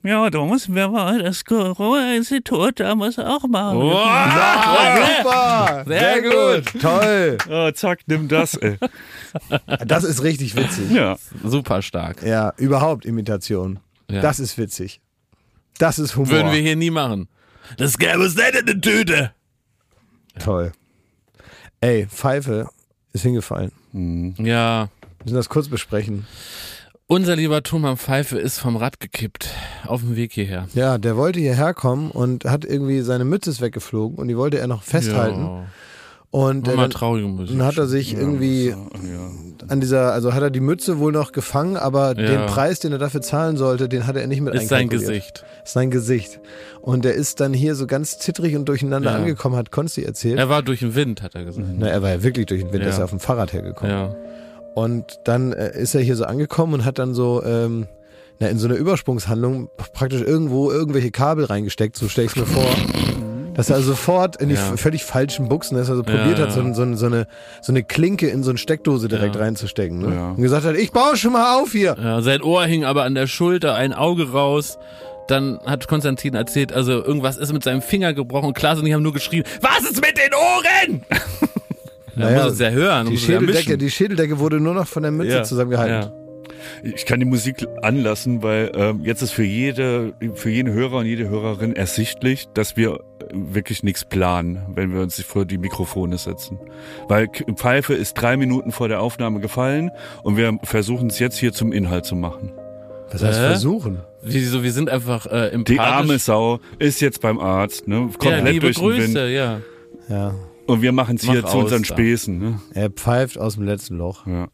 ja, da müssen wir mal das Corona-Institut, da muss auch machen. Ah, super! Sehr gut. Toll! Ah, zack, nimm das, ey. Das ist richtig witzig. Ja. Super stark. Ja, überhaupt Imitation. Ja. Das ist witzig. Das ist Humor. Würden wir hier nie machen. Das gäbe es nicht in der Tüte. Toll. Ey, Pfeife ist hingefallen. Ja. Wir müssen das kurz besprechen. Unser lieber Thomas Pfeife ist vom Rad gekippt. Auf dem Weg hierher. Ja, der wollte hierher kommen und hat irgendwie seine Mütze ist weggeflogen und die wollte er noch festhalten. Ja. Und äh, Mach mal dann, traurige Musik. dann hat er sich irgendwie an dieser, also hat er die Mütze wohl noch gefangen, aber Ja. den Preis, den er dafür zahlen sollte, den hat er nicht mit ist sein. Gesicht. Ist sein Gesicht. Und er ist dann hier so ganz zittrig und durcheinander Ja. angekommen, hat Konsti erzählt. Er war durch den Wind, hat er gesagt. Na, er war ja wirklich durch den Wind, Ja. er ist ja auf dem Fahrrad hergekommen. Ja. Und dann äh, ist er hier so angekommen und hat dann so ähm, na, in so einer Übersprungshandlung praktisch irgendwo irgendwelche Kabel reingesteckt, so stell ich's mir vor. Dass er sofort in die Ja. völlig falschen Buchsen, dass er so probiert Ja, hat, so, so, so, eine, so eine Klinke in so eine Steckdose direkt Ja. reinzustecken. Ne? Ja. Und gesagt hat, ich baue schon mal auf hier. Ja, sein Ohr hing aber an der Schulter, ein Auge raus. Dann hat Konstantin erzählt, also irgendwas ist mit seinem Finger gebrochen Klaas und ich haben nur geschrien, was ist mit den Ohren? Er Naja, muss es ja hören, Die ja Schädeldecke, die Schädeldecke wurde nur noch von der Mütze Ja, zusammengehalten. ja. Ich kann die Musik anlassen, weil ähm, jetzt ist für jede, für jeden Hörer und jede Hörerin ersichtlich, dass wir äh, wirklich nichts planen, wenn wir uns vor die Mikrofone setzen. Weil Pfeife ist drei Minuten vor der Aufnahme gefallen und wir versuchen es jetzt hier zum Inhalt zu machen. Was heißt Hä? versuchen? Wieso, wir sind einfach äh, empathisch. Die arme Sau ist jetzt beim Arzt, ne? ja, Komplett liebe durch den Wind. Grüße, ja. Ja. Und wir machen es hier Mach zu aus unseren da. Späßen, ne? Er pfeift aus dem letzten Loch. Ja.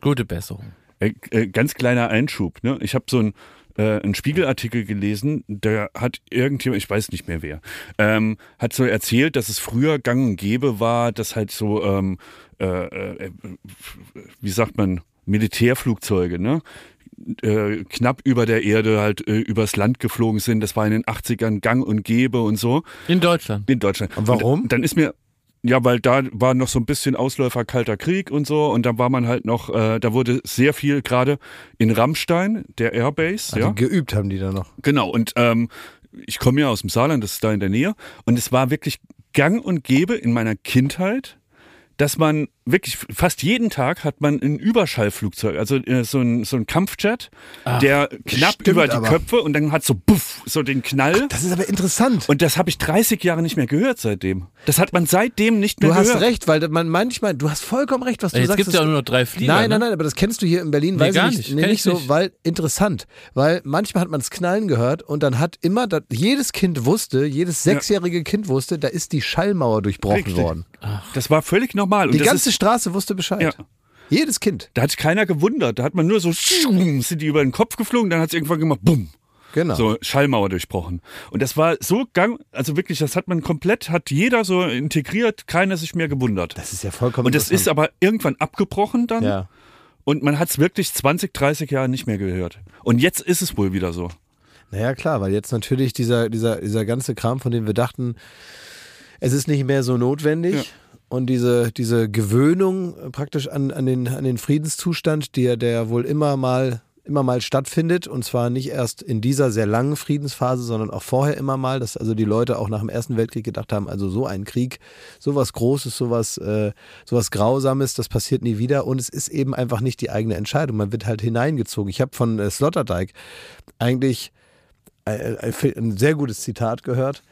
Gute Besserung. Äh, äh, ganz kleiner Einschub, ne? Ich habe so ein äh, einen Spiegelartikel gelesen, da hat irgendjemand, ich weiß nicht mehr wer, ähm, hat so erzählt, dass es früher gang und gäbe war, dass halt so, ähm, äh, äh, wie sagt man, Militärflugzeuge, ne? Äh, knapp über der Erde halt äh, übers Land geflogen sind. Das war in den 80ern gang und gäbe und so. In Deutschland. In Deutschland. Und warum? Und dann ist mir, ja, weil da war noch so ein bisschen Ausläufer Kalter Krieg und so und da war man halt noch, äh, da wurde sehr viel gerade in Rammstein, der Airbase, Also ja. geübt haben die da noch. Genau, und ähm, ich komme ja aus dem Saarland, das ist da in der Nähe. Und es war wirklich gang und gäbe in meiner Kindheit, dass man wirklich fast jeden Tag hat man ein Überschallflugzeug, also äh, so ein, so ein Kampfjet, der knapp über die aber. Köpfe und dann hat so buff, so den Knall. Das ist aber interessant. Und das habe ich 30 Jahre nicht mehr gehört seitdem. Das hat man seitdem nicht mehr Du hast gehört. recht, weil man manchmal, du hast vollkommen recht, was du Jetzt sagst. gibt es ja das- auch nur noch drei Flieger. Nein, nein, ne? nein, aber das kennst du hier in Berlin, Nee, weiß gar ich nicht. nee, nicht ich so, nicht. weil interessant, weil manchmal hat man es knallen gehört und dann hat immer, das, jedes Kind wusste, jedes sechsjährige Kind wusste, da ist die Schallmauer durchbrochen Richtig. worden. Das war völlig normal. Und Die das ganze ist, Straße wusste Bescheid. Ja. Jedes Kind. da hat keiner gewundert. Da hat man nur so, sind die über den Kopf geflogen, dann hat es irgendwann gemacht, bumm. Genau. So Schallmauer durchbrochen. Und das war so gang, also wirklich, das hat man komplett, hat jeder so integriert, keiner sich mehr gewundert. Das ist ja vollkommen Und das ist aber irgendwann abgebrochen dann. Ja. Und man hat es wirklich 20, 30 Jahre nicht mehr gehört. Und jetzt ist es wohl wieder so. Naja, klar, weil jetzt natürlich dieser, dieser, dieser ganze Kram, von dem wir dachten, es ist nicht mehr so notwendig. Ja. Und diese, diese Gewöhnung äh, praktisch an, an, den, an den Friedenszustand, der, der wohl immer mal, immer mal stattfindet, und zwar nicht erst in dieser sehr langen Friedensphase, sondern auch vorher immer mal, dass also die Leute auch nach dem Ersten Weltkrieg gedacht haben, also so ein Krieg, sowas Großes, sowas, äh, sowas Grausames, das passiert nie wieder. Und es ist eben einfach nicht die eigene Entscheidung. Man wird halt hineingezogen. Ich habe von äh, Sloterdijk eigentlich ein, ein, ein sehr gutes Zitat gehört,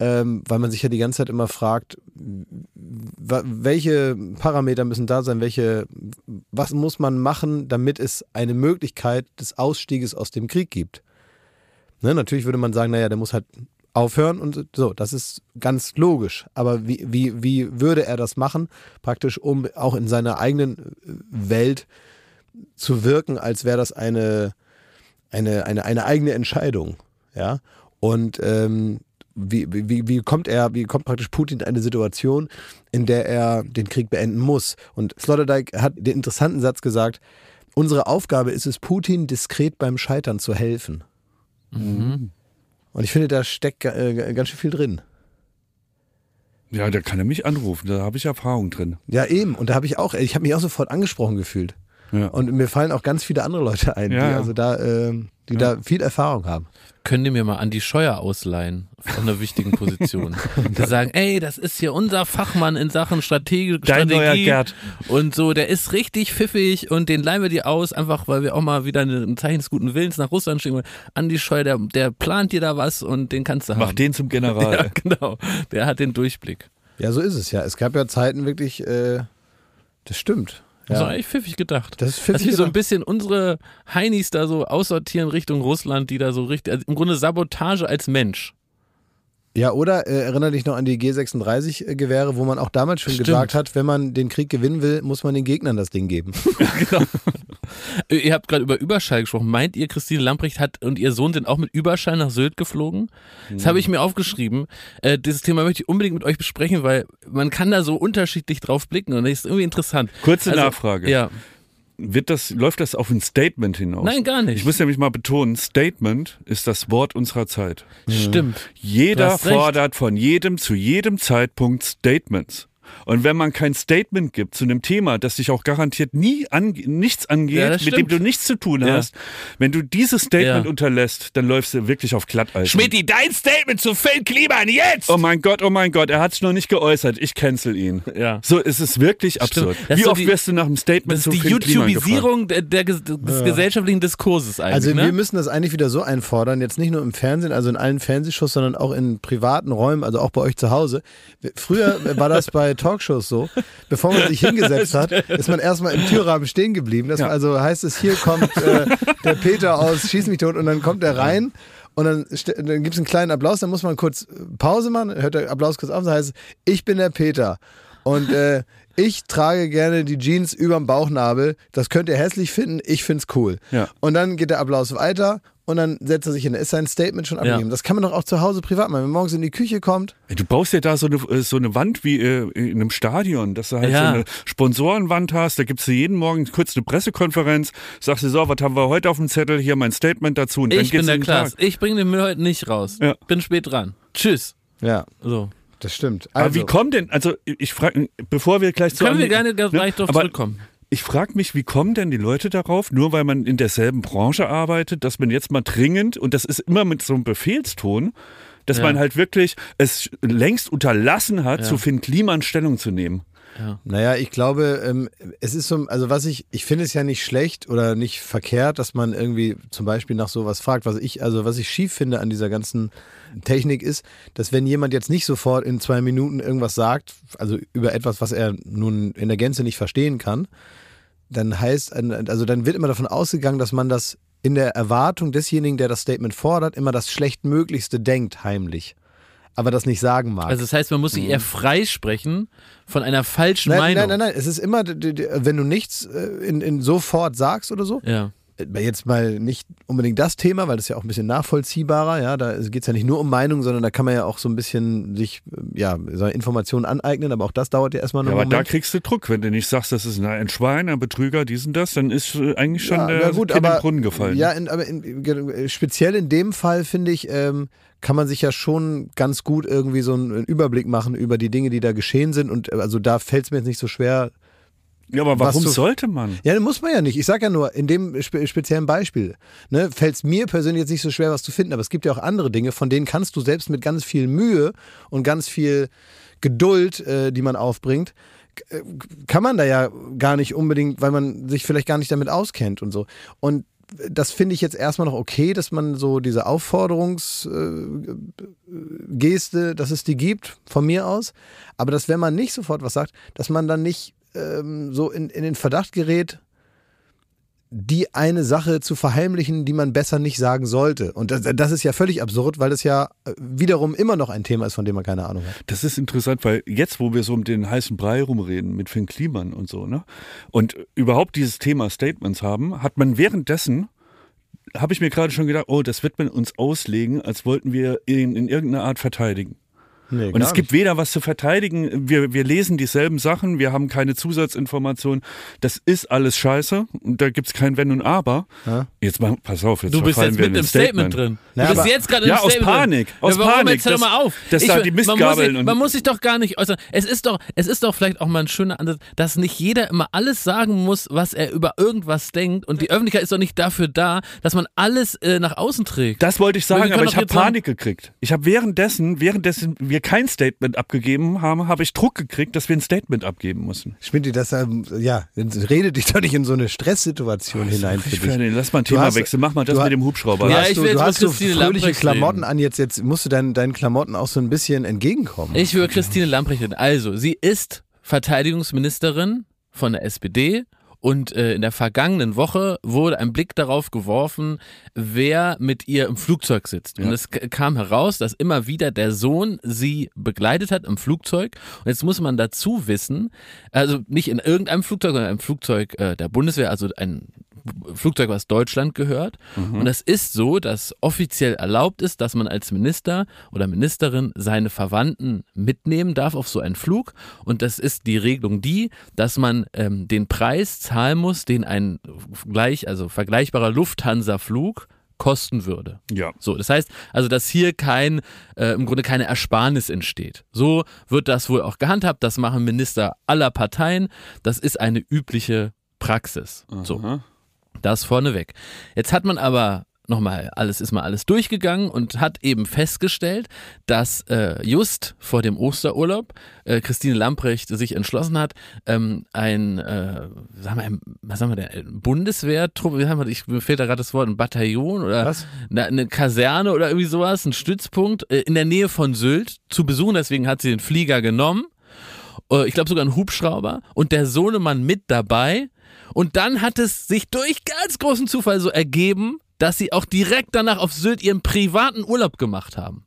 ähm, weil man sich ja die ganze Zeit immer fragt, welche Parameter müssen da sein, welche, was muss man machen, damit es eine Möglichkeit des Ausstieges aus dem Krieg gibt. Ne, natürlich würde man sagen, naja, der muss halt aufhören und so, das ist ganz logisch. Aber wie, wie, wie würde er das machen, praktisch, um auch in seiner eigenen Welt zu wirken, als wäre das eine, eine, eine, eine eigene Entscheidung. Ja. Und ähm, wie, wie, wie kommt er, wie kommt praktisch Putin in eine Situation, in der er den Krieg beenden muss? Und Sloterdijk hat den interessanten Satz gesagt: Unsere Aufgabe ist es, Putin diskret beim Scheitern zu helfen. Und ich finde, da steckt äh, ganz schön viel drin. Ja, da kann er mich anrufen, da habe ich Erfahrung drin. Ja, eben. Und da habe ich auch, ich habe mich auch sofort angesprochen gefühlt. Ja. Und mir fallen auch ganz viele andere Leute ein, Ja, die also da, ähm, die da viel Erfahrung haben. Könnt ihr mir mal Andi Scheuer ausleihen von einer wichtigen Position? Die sagen, ey, das ist hier unser Fachmann in Sachen Strategie, Dein neuer Strategie Gerd. und so, der ist richtig pfiffig und den leihen wir dir aus, einfach weil wir auch mal wieder ein Zeichen des guten Willens nach Russland schicken. wollen. Andi Scheuer, der, der plant dir da was und den kannst du haben. Mach den zum General. Ja, genau. Der hat den Durchblick. Ja, so ist es ja. Es gab ja Zeiten wirklich, äh, das stimmt. Das Ja. ist eigentlich pfiffig gedacht. Das ist pfiffig Dass wir so ein gedacht. bisschen unsere Heinis da so aussortieren Richtung Russland, die da so richtig, also im Grunde Sabotage als Mensch. Ja, oder äh, erinnere dich noch an die G36-Gewehre, wo man auch damals schon Stimmt. gesagt hat, wenn man den Krieg gewinnen will, muss man den Gegnern das Ding geben. Genau. Äh, Ihr habt gerade über Überschall gesprochen. Meint ihr, Christine Lamprecht hat und ihr Sohn sind auch mit Überschall nach Sylt geflogen? Das habe ich mir aufgeschrieben. Äh, dieses Thema möchte ich unbedingt mit euch besprechen, weil man kann da so unterschiedlich drauf blicken und das ist irgendwie interessant. Kurze Also, Nachfrage. Ja. Wird das, läuft das auf ein Statement hinaus? Nein, gar nicht. Ich muss nämlich mal betonen, Statement ist das Wort unserer Zeit. Stimmt. Jeder fordert von jedem zu jedem Zeitpunkt Statements. Und wenn man kein Statement gibt zu einem Thema, das dich auch garantiert nie an, nichts angeht, Ja, das mit dem du nichts zu tun Ja. hast, wenn du dieses Statement Ja. unterlässt, dann läufst du wirklich auf Glatteis. Schmidti, dein Statement zu Phil Kliman jetzt! Oh mein Gott, oh mein Gott, er hat es noch nicht geäußert. Ich cancel ihn. Ja. So, es ist wirklich absurd. Das Wie ist oft die- wirst du nach einem Statement Das zu ist die Finn Kliman gefragt? YouTubisierung der, der, des gesellschaftlichen Diskurses eigentlich. Also ne? wir müssen das eigentlich wieder so einfordern, jetzt nicht nur im Fernsehen, also in allen Fernsehshows, sondern auch in privaten Räumen, also auch bei euch zu Hause. Früher war das bei Talkshows so, bevor man sich hingesetzt hat, ist man erstmal im Türrahmen stehen geblieben. Das Ja. also heißt es, hier kommt äh, der Peter aus Schieß mich tot und dann kommt er rein und dann, dann gibt es einen kleinen Applaus, dann muss man kurz Pause machen, hört der Applaus kurz auf, dann heißt es, ich bin der Peter und äh, ich trage gerne die Jeans überm Bauchnabel. Das könnt ihr hässlich finden, ich find's cool. Ja. Und dann geht der Applaus weiter und dann setzt er sich hin. Ist sein Statement schon abgegeben. Das kann man doch auch zu Hause privat machen. Wenn man morgens in die Küche kommt, Du baust ja da so eine, äh, so eine Wand wie äh, in einem Stadion, dass du halt Ja. so eine Sponsorenwand hast. Da gibst du jeden Morgen kurz eine Pressekonferenz, sagst du so, was haben wir heute auf dem Zettel, hier mein Statement dazu und dann Ich bin der Klaas. Ich bringe den Müll heute nicht raus. Ja. Bin spät dran. Tschüss. ja, So. das stimmt. Aber Also, wie kommen denn, also ich frage, bevor wir gleich zu Können wir gerne gleich ne? drauf Aber zurückkommen. Ich frage mich, wie kommen denn die Leute darauf, nur weil man in derselben Branche arbeitet, dass man jetzt mal dringend, und das ist immer mit so einem Befehlston, dass Ja. man halt wirklich es längst unterlassen hat, Ja. zu Finn Kliman Stellung zu nehmen. Naja, ich glaube, ähm, es ist so, also was ich, ich finde es ja nicht schlecht oder nicht verkehrt, dass man irgendwie zum Beispiel nach sowas fragt. Was ich, also was ich schief finde an dieser ganzen Technik ist, dass wenn jemand jetzt nicht sofort in zwei Minuten irgendwas sagt, also über etwas, was er nun in der Gänze nicht verstehen kann, dann heißt, also dann wird immer davon ausgegangen, dass man das in der Erwartung desjenigen, der das Statement fordert, immer das Schlechtmöglichste denkt, heimlich. Aber das nicht sagen mag. Also das heißt, man muss sich eher freisprechen von einer falschen nein, Meinung. nein, nein, nein. Es ist immer, wenn du nichts äh, in, in sofort sagst oder so, Ja. Äh, jetzt mal nicht unbedingt das Thema, weil das ist ja auch ein bisschen nachvollziehbarer, ja, da geht es ja nicht nur um Meinung, sondern da kann man ja auch so ein bisschen sich, äh, ja, so Informationen aneignen, aber auch das dauert ja erstmal Ja, einen aber da Moment. kriegst du Druck. Wenn du nicht sagst, das ist ein Schwein, ein Betrüger, dies und das, dann ist äh, eigentlich schon ja, der gut, Kind in aber, den Brunnen gefallen. Ja, in, aber in, speziell in dem Fall, finde ich, ähm, kann man sich ja schon ganz gut irgendwie so einen Überblick machen über die Dinge, die da geschehen sind und also da fällt es mir jetzt nicht so schwer, Ja, aber warum du- sollte man? Ja, muss man ja nicht. Ich sage ja nur, in dem spe speziellen Beispiel ne, fällt es mir persönlich jetzt nicht so schwer, was zu finden. Aber es gibt ja auch andere Dinge, von denen kannst du selbst mit ganz viel Mühe und ganz viel Geduld, äh, die man aufbringt, äh, kann man da ja gar nicht unbedingt, weil man sich vielleicht gar nicht damit auskennt und so. Und das finde ich jetzt erstmal noch okay, dass man so diese Aufforderungsgeste, äh, Geste, dass es die gibt, von mir aus. Aber dass, wenn man nicht sofort was sagt, dass man dann nicht ähm, so in, in den Verdacht gerät, die eine Sache zu verheimlichen, die man besser nicht sagen sollte. Und das, das ist ja völlig absurd, weil das ja äh, wiederum immer noch ein Thema ist, von dem man keine Ahnung hat. Das ist interessant, weil jetzt, wo wir so um den heißen Brei rumreden mit Finn Kliman und so, ne? Und überhaupt dieses Thema Statements haben, hat man währenddessen, habe ich mir gerade schon gedacht, oh, das wird man uns auslegen, als wollten wir ihn in irgendeiner Art verteidigen. Nee, Und es gibt weder was zu verteidigen, wir, wir lesen dieselben Sachen, wir haben keine Zusatzinformationen. Das ist alles scheiße und da gibt's kein Wenn und Aber. Ja. Jetzt mal, pass auf, jetzt Du bist jetzt wir mit in im ein Statement, drin. Du Ja, bist aber- jetzt gerade Ja, aus Statement Panik, drin. aus ja, warum Panik, Jetzt hör mal auf. dass da die man, muss Mistgabeln sich, und- man muss sich doch gar nicht äußern. Es ist doch, es ist doch vielleicht auch mal ein schöner Ansatz, dass nicht jeder immer alles sagen muss, was er über irgendwas denkt. Und die Öffentlichkeit ist doch nicht dafür da, dass man alles äh, nach außen trägt. Das wollte ich sagen, aber ich habe sagen- Panik gekriegt. Ich habe währenddessen, währenddessen wir kein Statement abgegeben haben, habe ich Druck gekriegt, dass wir ein Statement abgeben müssen. Schmidt, das, ähm, ja, rede dich doch nicht in so eine Stresssituation hinein für Ich dich. werde- Lass mal ein Du Thema hast- wechseln. Mach mal das du mit dem Hubschrauber. Du Ja, hast, ich so, will du jetzt hast so Christine fröhliche Lamprecht Klamotten reden. an, jetzt, jetzt musst du deinen, deinen Klamotten auch so ein bisschen entgegenkommen. Ich will Christine Lamprecht reden. Also, sie ist Verteidigungsministerin von der SPD und äh, in der vergangenen Woche wurde ein Blick darauf geworfen, wer mit ihr im Flugzeug sitzt. Und es kam heraus, dass immer wieder der Sohn sie begleitet hat im Flugzeug. Und jetzt muss man dazu wissen, also nicht in irgendeinem Flugzeug, sondern im Flugzeug äh, der Bundeswehr, also ein Flugzeug, was Deutschland gehört. Und es ist so, dass offiziell erlaubt ist, dass man als Minister oder Ministerin seine Verwandten mitnehmen darf auf so einen Flug. Und das ist die Regelung die, dass man ähm, den Preis zahlen muss, den ein gleich, also vergleichbarer Lufthansa-Flug kosten würde. Ja. So, das heißt also, dass hier kein, äh, im Grunde keine Ersparnis entsteht. So wird das wohl auch gehandhabt. Das machen Minister aller Parteien. Das ist eine übliche Praxis. So. Aha. Das vorneweg. Jetzt hat man aber nochmal, alles ist mal alles durchgegangen und hat eben festgestellt, dass äh, just vor dem Osterurlaub äh, Christine Lamprecht sich entschlossen hat, ähm, ein, äh, sagen wir, ein, was sagen wir denn, ein Bundeswehrtrupp, wie haben wir, ich, mir fehlt da gerade das Wort, ein Bataillon oder eine, eine Kaserne oder irgendwie sowas, ein Stützpunkt äh, in der Nähe von Sylt zu besuchen. Deswegen hat sie den Flieger genommen. Äh, ich glaube sogar einen Hubschrauber und der Sohnemann mit dabei. Und dann hat es sich durch ganz großen Zufall so ergeben, dass sie auch direkt danach auf Sylt ihren privaten Urlaub gemacht haben.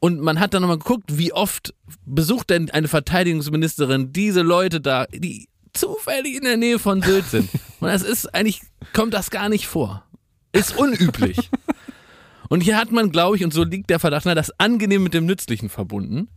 Und man hat dann nochmal geguckt, wie oft besucht denn eine Verteidigungsministerin diese Leute da, die zufällig in der Nähe von Sylt sind. Und das ist eigentlich, kommt das gar nicht vor. Ist unüblich. und hier hat man, glaube ich, und so liegt der Verdacht, na, das Angenehm mit dem Nützlichen verbunden.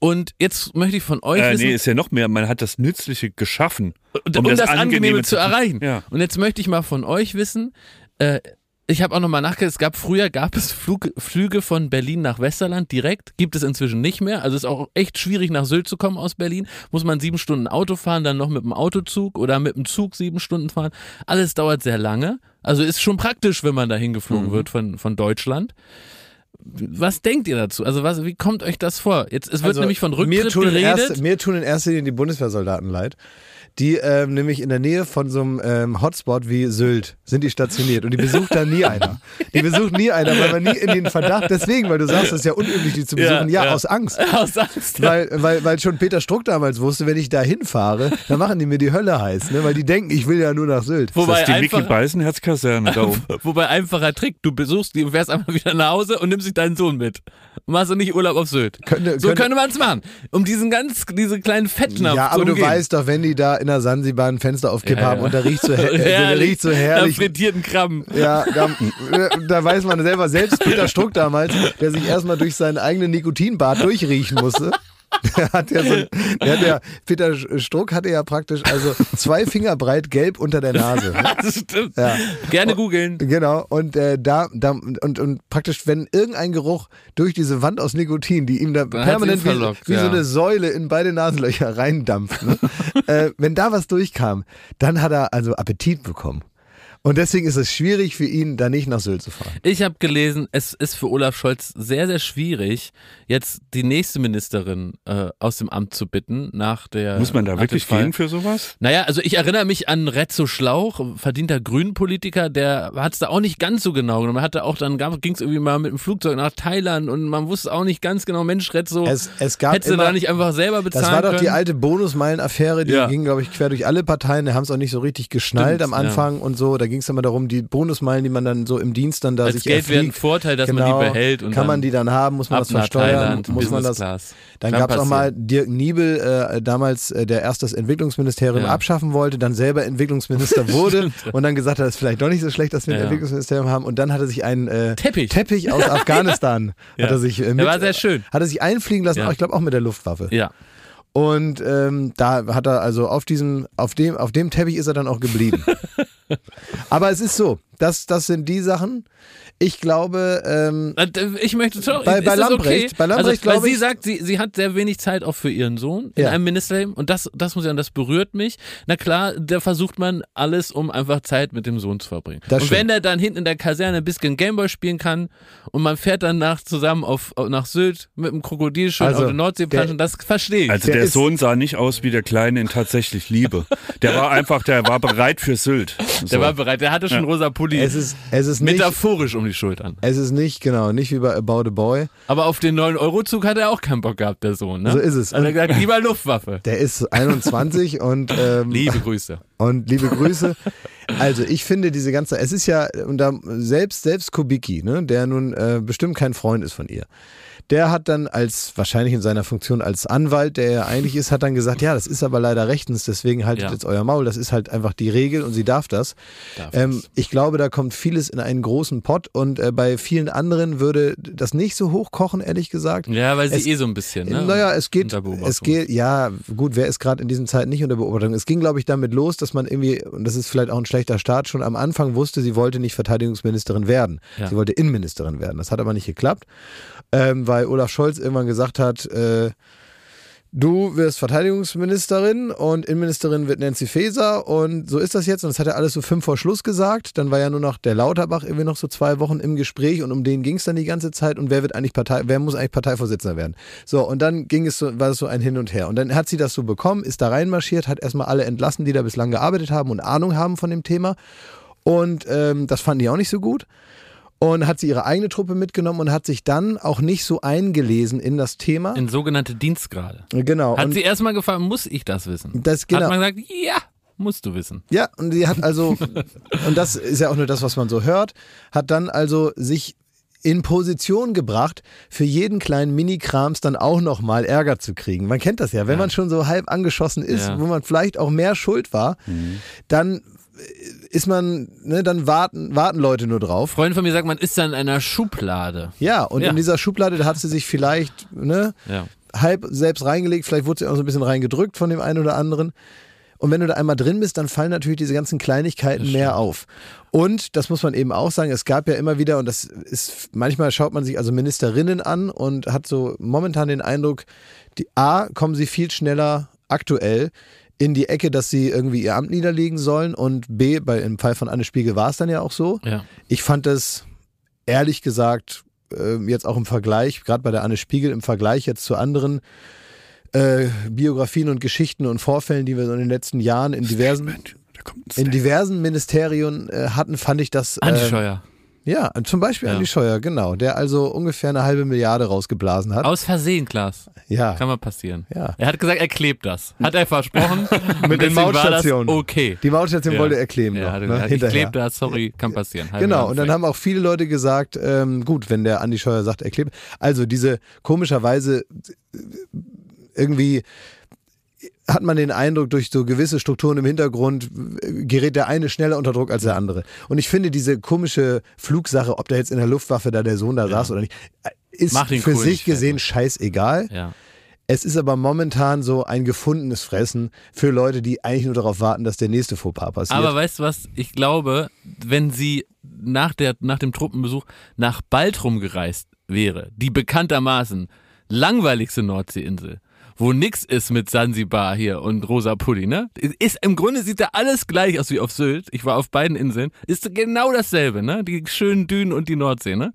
Und jetzt möchte ich von euch Äh, wissen, nee, ist ja noch mehr. Man hat das Nützliche geschaffen. um, das, Angenehme, zu erreichen. Ja. Und jetzt möchte ich mal von euch wissen, äh, ich habe auch nochmal nachgedacht, es gab früher gab es Flug, Flüge von Berlin nach Westerland direkt, gibt es inzwischen nicht mehr. Also ist auch echt schwierig nach Sylt zu kommen aus Berlin. Muss man sieben Stunden Auto fahren, dann noch mit dem Autozug oder mit dem Zug sieben Stunden fahren. Alles dauert sehr lange. Also ist schon praktisch, wenn man dahin geflogen Mhm. wird von, von Deutschland. Was denkt ihr dazu? Also was, wie kommt euch das vor? Jetzt, es wird Also, nämlich von mir Rücktritt tun, in geredet. erster, mir tun in erster Linie die Bundeswehrsoldaten leid. Die ähm, nämlich in der Nähe von so einem ähm, Hotspot wie Sylt sind die stationiert und die besucht da nie einer. Die besucht nie einer, weil man nie in den Verdacht, deswegen, weil du sagst, es ist ja unüblich, die zu Ja, besuchen, ja, ja. aus Angst. Aus Angst, ja. Weil, weil, weil schon Peter Struck damals wusste, wenn ich da hinfahre, dann machen die mir die Hölle heiß, ne? weil die denken, ich will ja nur nach Sylt. Das Wobei ist die Mickey einfach, Beisenherz-Kaserne da oben. Wobei einfacher Trick, du besuchst die und fährst einfach wieder nach Hause und nimmst dich deinen Sohn mit. Und machst du nicht Urlaub auf Sylt. Könnte- so könnte- könnte man es machen. Um diesen ganz, diese kleinen Fettnapf Ja, zu aber du umgehen. weißt doch, wenn die da in der Sansibar ein Fenster auf Kipp Ja, haben ja. und da riecht so, her äh, herrlich, riecht so Nach herrlich. frittierten Krabben. Ja, da, da weiß man selber, selbst Peter Struck damals, der sich erstmal durch seinen eigenen Nikotinbad durchriechen musste. Der hat ja so, der hat ja, Peter Struck hatte ja praktisch also zwei Finger breit gelb unter der Nase. Das stimmt. Ja. Gerne googeln. Genau, und äh, da, da und, und praktisch, wenn irgendein Geruch durch diese Wand aus Nikotin, die ihm da Dann permanent ihn wie, verlockt, wie so ja. eine Säule in beide Nasenlöcher reindampft, ne? äh, wenn da was durchkam, dann hat er also Appetit bekommen. Und deswegen ist es schwierig für ihn, da nicht nach Sylt zu fahren. Ich habe gelesen, es ist für Olaf Scholz sehr, sehr schwierig, jetzt die nächste Ministerin äh, aus dem Amt zu bitten, nach der. Muss man da wirklich gehen für sowas? Naja, also ich erinnere mich an Rezzo Schlauch, verdienter Grünenpolitiker, der hat es da auch nicht ganz so genau genommen. Er hatte auch, dann ging es irgendwie mal mit dem Flugzeug nach Thailand und man wusste auch nicht ganz genau, Mensch, Rezzo, Es, es gab hättest du immer, da nicht einfach selber bezahlen das war doch können? die alte Bonusmeilen-Affäre, die Ja. ging, glaube ich, quer durch alle Parteien. Da haben es auch nicht so richtig geschnallt Stimmt, am Anfang und so. Da ging es immer darum, die Bonusmeilen, die man dann so im Dienst dann da Als sich Geld wäre ein erfliegt. Vorteil, dass genau, man die behält und kann man die dann haben, muss man das versteuern, Thailand, muss man das. Class. Dann gab es auch mal. Dirk Niebel, äh, damals äh, der erst das Entwicklungsministerium Ja. abschaffen wollte, dann selber Entwicklungsminister wurde und dann gesagt hat, es ist vielleicht doch nicht so schlecht, dass wir ein Ja. Entwicklungsministerium haben. Und dann hat er sich einen äh, Teppich. Teppich aus Afghanistan Ja. hat er sich äh, mit, war sehr schön. hat er sich einfliegen lassen, auch, ich glaube auch mit der Luftwaffe. Ja. Und ähm, da hat er also auf diesem, auf dem, auf dem Teppich ist er dann auch geblieben. Aber es ist so, das, das sind die Sachen. Ich glaube, ähm, Äh, Ich möchte schon. Bei- bei Lamprecht- okay? bei Lamprecht also, weil glaube sie ich- sagt, sie, sie hat sehr wenig Zeit auch für ihren Sohn in Ja. einem Ministerium und das, das muss ich sagen, das berührt mich. Na klar, da versucht man alles, um einfach Zeit mit dem Sohn zu verbringen. Das und stimmt. wenn der dann hinten in der Kaserne ein bisschen Gameboy spielen kann und man fährt dann nach, zusammen auf, nach Sylt mit dem Krokodil schön Also, auf der Nordsee der- planschen, das verstehe ich. Also Der der, Sohn sah nicht aus wie der Kleine in tatsächlich Liebe. Der war einfach, der war bereit für Sylt. So. der war bereit, der hatte schon rosa Pulli. es ist, es ist nicht, metaphorisch um die Schultern. es ist nicht, genau, nicht wie bei About a Boy. Aber auf den 9-Euro-Zug hat er auch keinen Bock gehabt, der Sohn. Ne? So ist es. Hat er gesagt, lieber Luftwaffe. Der ist 21 und, ähm, Liebe Grüße. und liebe Grüße. Also ich finde diese ganze, es ist ja, und da, selbst, selbst Kubicki, ne, der nun äh, bestimmt kein Freund ist von ihr, der hat dann als, wahrscheinlich in seiner Funktion als Anwalt, der er eigentlich ist, hat dann gesagt, ja, das ist aber leider rechtens, deswegen haltet Ja. jetzt euer Maul, das ist halt einfach die Regel und sie darf das. Darf ähm, ich glaube, da kommt vieles in einen großen Pott und äh, bei vielen anderen würde das nicht so hochkochen, ehrlich gesagt. Ja, weil sie Es- eh so ein bisschen, ne? Naja, es geht, es geht, ja, gut, wer ist gerade in diesen Zeiten nicht unter Beobachtung? Es ging, glaube ich, damit los, dass man irgendwie, und das ist vielleicht auch ein schlechter Start, schon am Anfang wusste, sie wollte nicht Verteidigungsministerin werden. Ja. Sie wollte Innenministerin werden. Das hat aber nicht geklappt, ähm, weil Olaf Scholz irgendwann gesagt hat, äh, Du wirst Verteidigungsministerin und Innenministerin wird Nancy Faeser und so ist das jetzt. Und das hat er alles so fünf vor Schluss gesagt. Dann war ja nur noch der Lauterbach irgendwie noch so zwei Wochen im Gespräch und um den ging es dann die ganze Zeit. Und wer wird eigentlich Partei, wer muss eigentlich Parteivorsitzender werden? So, und dann ging es so, war es so ein Hin und Her. Und dann hat sie das so bekommen, ist da reinmarschiert, hat erstmal alle entlassen, die da bislang gearbeitet haben und Ahnung haben von dem Thema. Und ähm, das fanden die auch nicht so gut und hat sie ihre eigene Truppe mitgenommen und hat sich dann auch nicht so eingelesen in das Thema. In sogenannte Dienstgrade. genau. Hat und sie erstmal gefragt, muss ich das wissen? das genau. Hat man gesagt, ja, musst du wissen. Ja, und sie hat also, und das ist ja auch nur das, was man so hört, hat dann also sich in Position gebracht, für jeden kleinen Mini-Krams dann auch nochmal Ärger zu kriegen. Man kennt das ja, wenn Ja. man schon so halb angeschossen ist, Ja. wo man vielleicht auch mehr schuld war, dann ist man, ne, dann warten, warten Leute nur drauf. Freunde von mir sagen, man ist dann in einer Schublade. Ja, und Ja. in dieser Schublade, da hat sie sich vielleicht, ne, Ja. halb selbst reingelegt, vielleicht wurde sie auch so ein bisschen reingedrückt von dem einen oder anderen. Und wenn du da einmal drin bist, dann fallen natürlich diese ganzen Kleinigkeiten mehr auf. Und das muss man eben auch sagen, es gab ja immer wieder, und das ist, manchmal schaut man sich also Ministerinnen an und hat so momentan den Eindruck, die A, kommen sie viel schneller aktuell in die Ecke, dass sie irgendwie ihr Amt niederlegen sollen und B, bei, im Fall von Anne Spiegel war es dann ja auch so. Ja. Ich fand es ehrlich gesagt äh, jetzt auch im Vergleich, gerade bei der Anne Spiegel, im Vergleich jetzt zu anderen äh, Biografien und Geschichten und Vorfällen, die wir so in den letzten Jahren in diversen, in diversen Ministerien äh, hatten, fand ich das. Andi äh, Scheuer. Ja, zum Beispiel Ja. Andi Scheuer, genau, der also ungefähr eine halbe Milliarde rausgeblasen hat. Aus Versehen, Klaas. ja. Kann mal passieren. Ja. Er hat gesagt, er klebt das. Hat er versprochen. Mit den Mautsstationen. Okay. Die Mautstation Ja. wollte er kleben Ja, noch, er ne, ich klebe das, sorry, kann passieren. Halbe Genau, und dann haben auch viele Leute gesagt, ähm, gut, wenn der Andi Scheuer sagt, er klebt. Also diese komischerweise äh, irgendwie hat man den Eindruck, durch so gewisse Strukturen im Hintergrund äh, gerät der eine schneller unter Druck als der andere. Und ich finde diese komische Flugsache, ob da jetzt in der Luftwaffe da der Sohn da saß oder nicht, äh, ist für cool sich gesehen ne? scheißegal. Ja. Es ist aber momentan so ein gefundenes Fressen für Leute, die eigentlich nur darauf warten, dass der nächste Fauxpas passiert. Aber weißt du was? Ich glaube, wenn sie nach, der, nach dem Truppenbesuch nach Baltrum gereist wäre, die bekanntermaßen langweiligste Nordseeinsel, wo nix ist mit Sansibar hier und rosa Pulli, ne? Ist, Im Grunde sieht da alles gleich aus wie auf Sylt. Ich war auf beiden Inseln. Ist genau dasselbe, ne? Die schönen Dünen und die Nordsee, ne?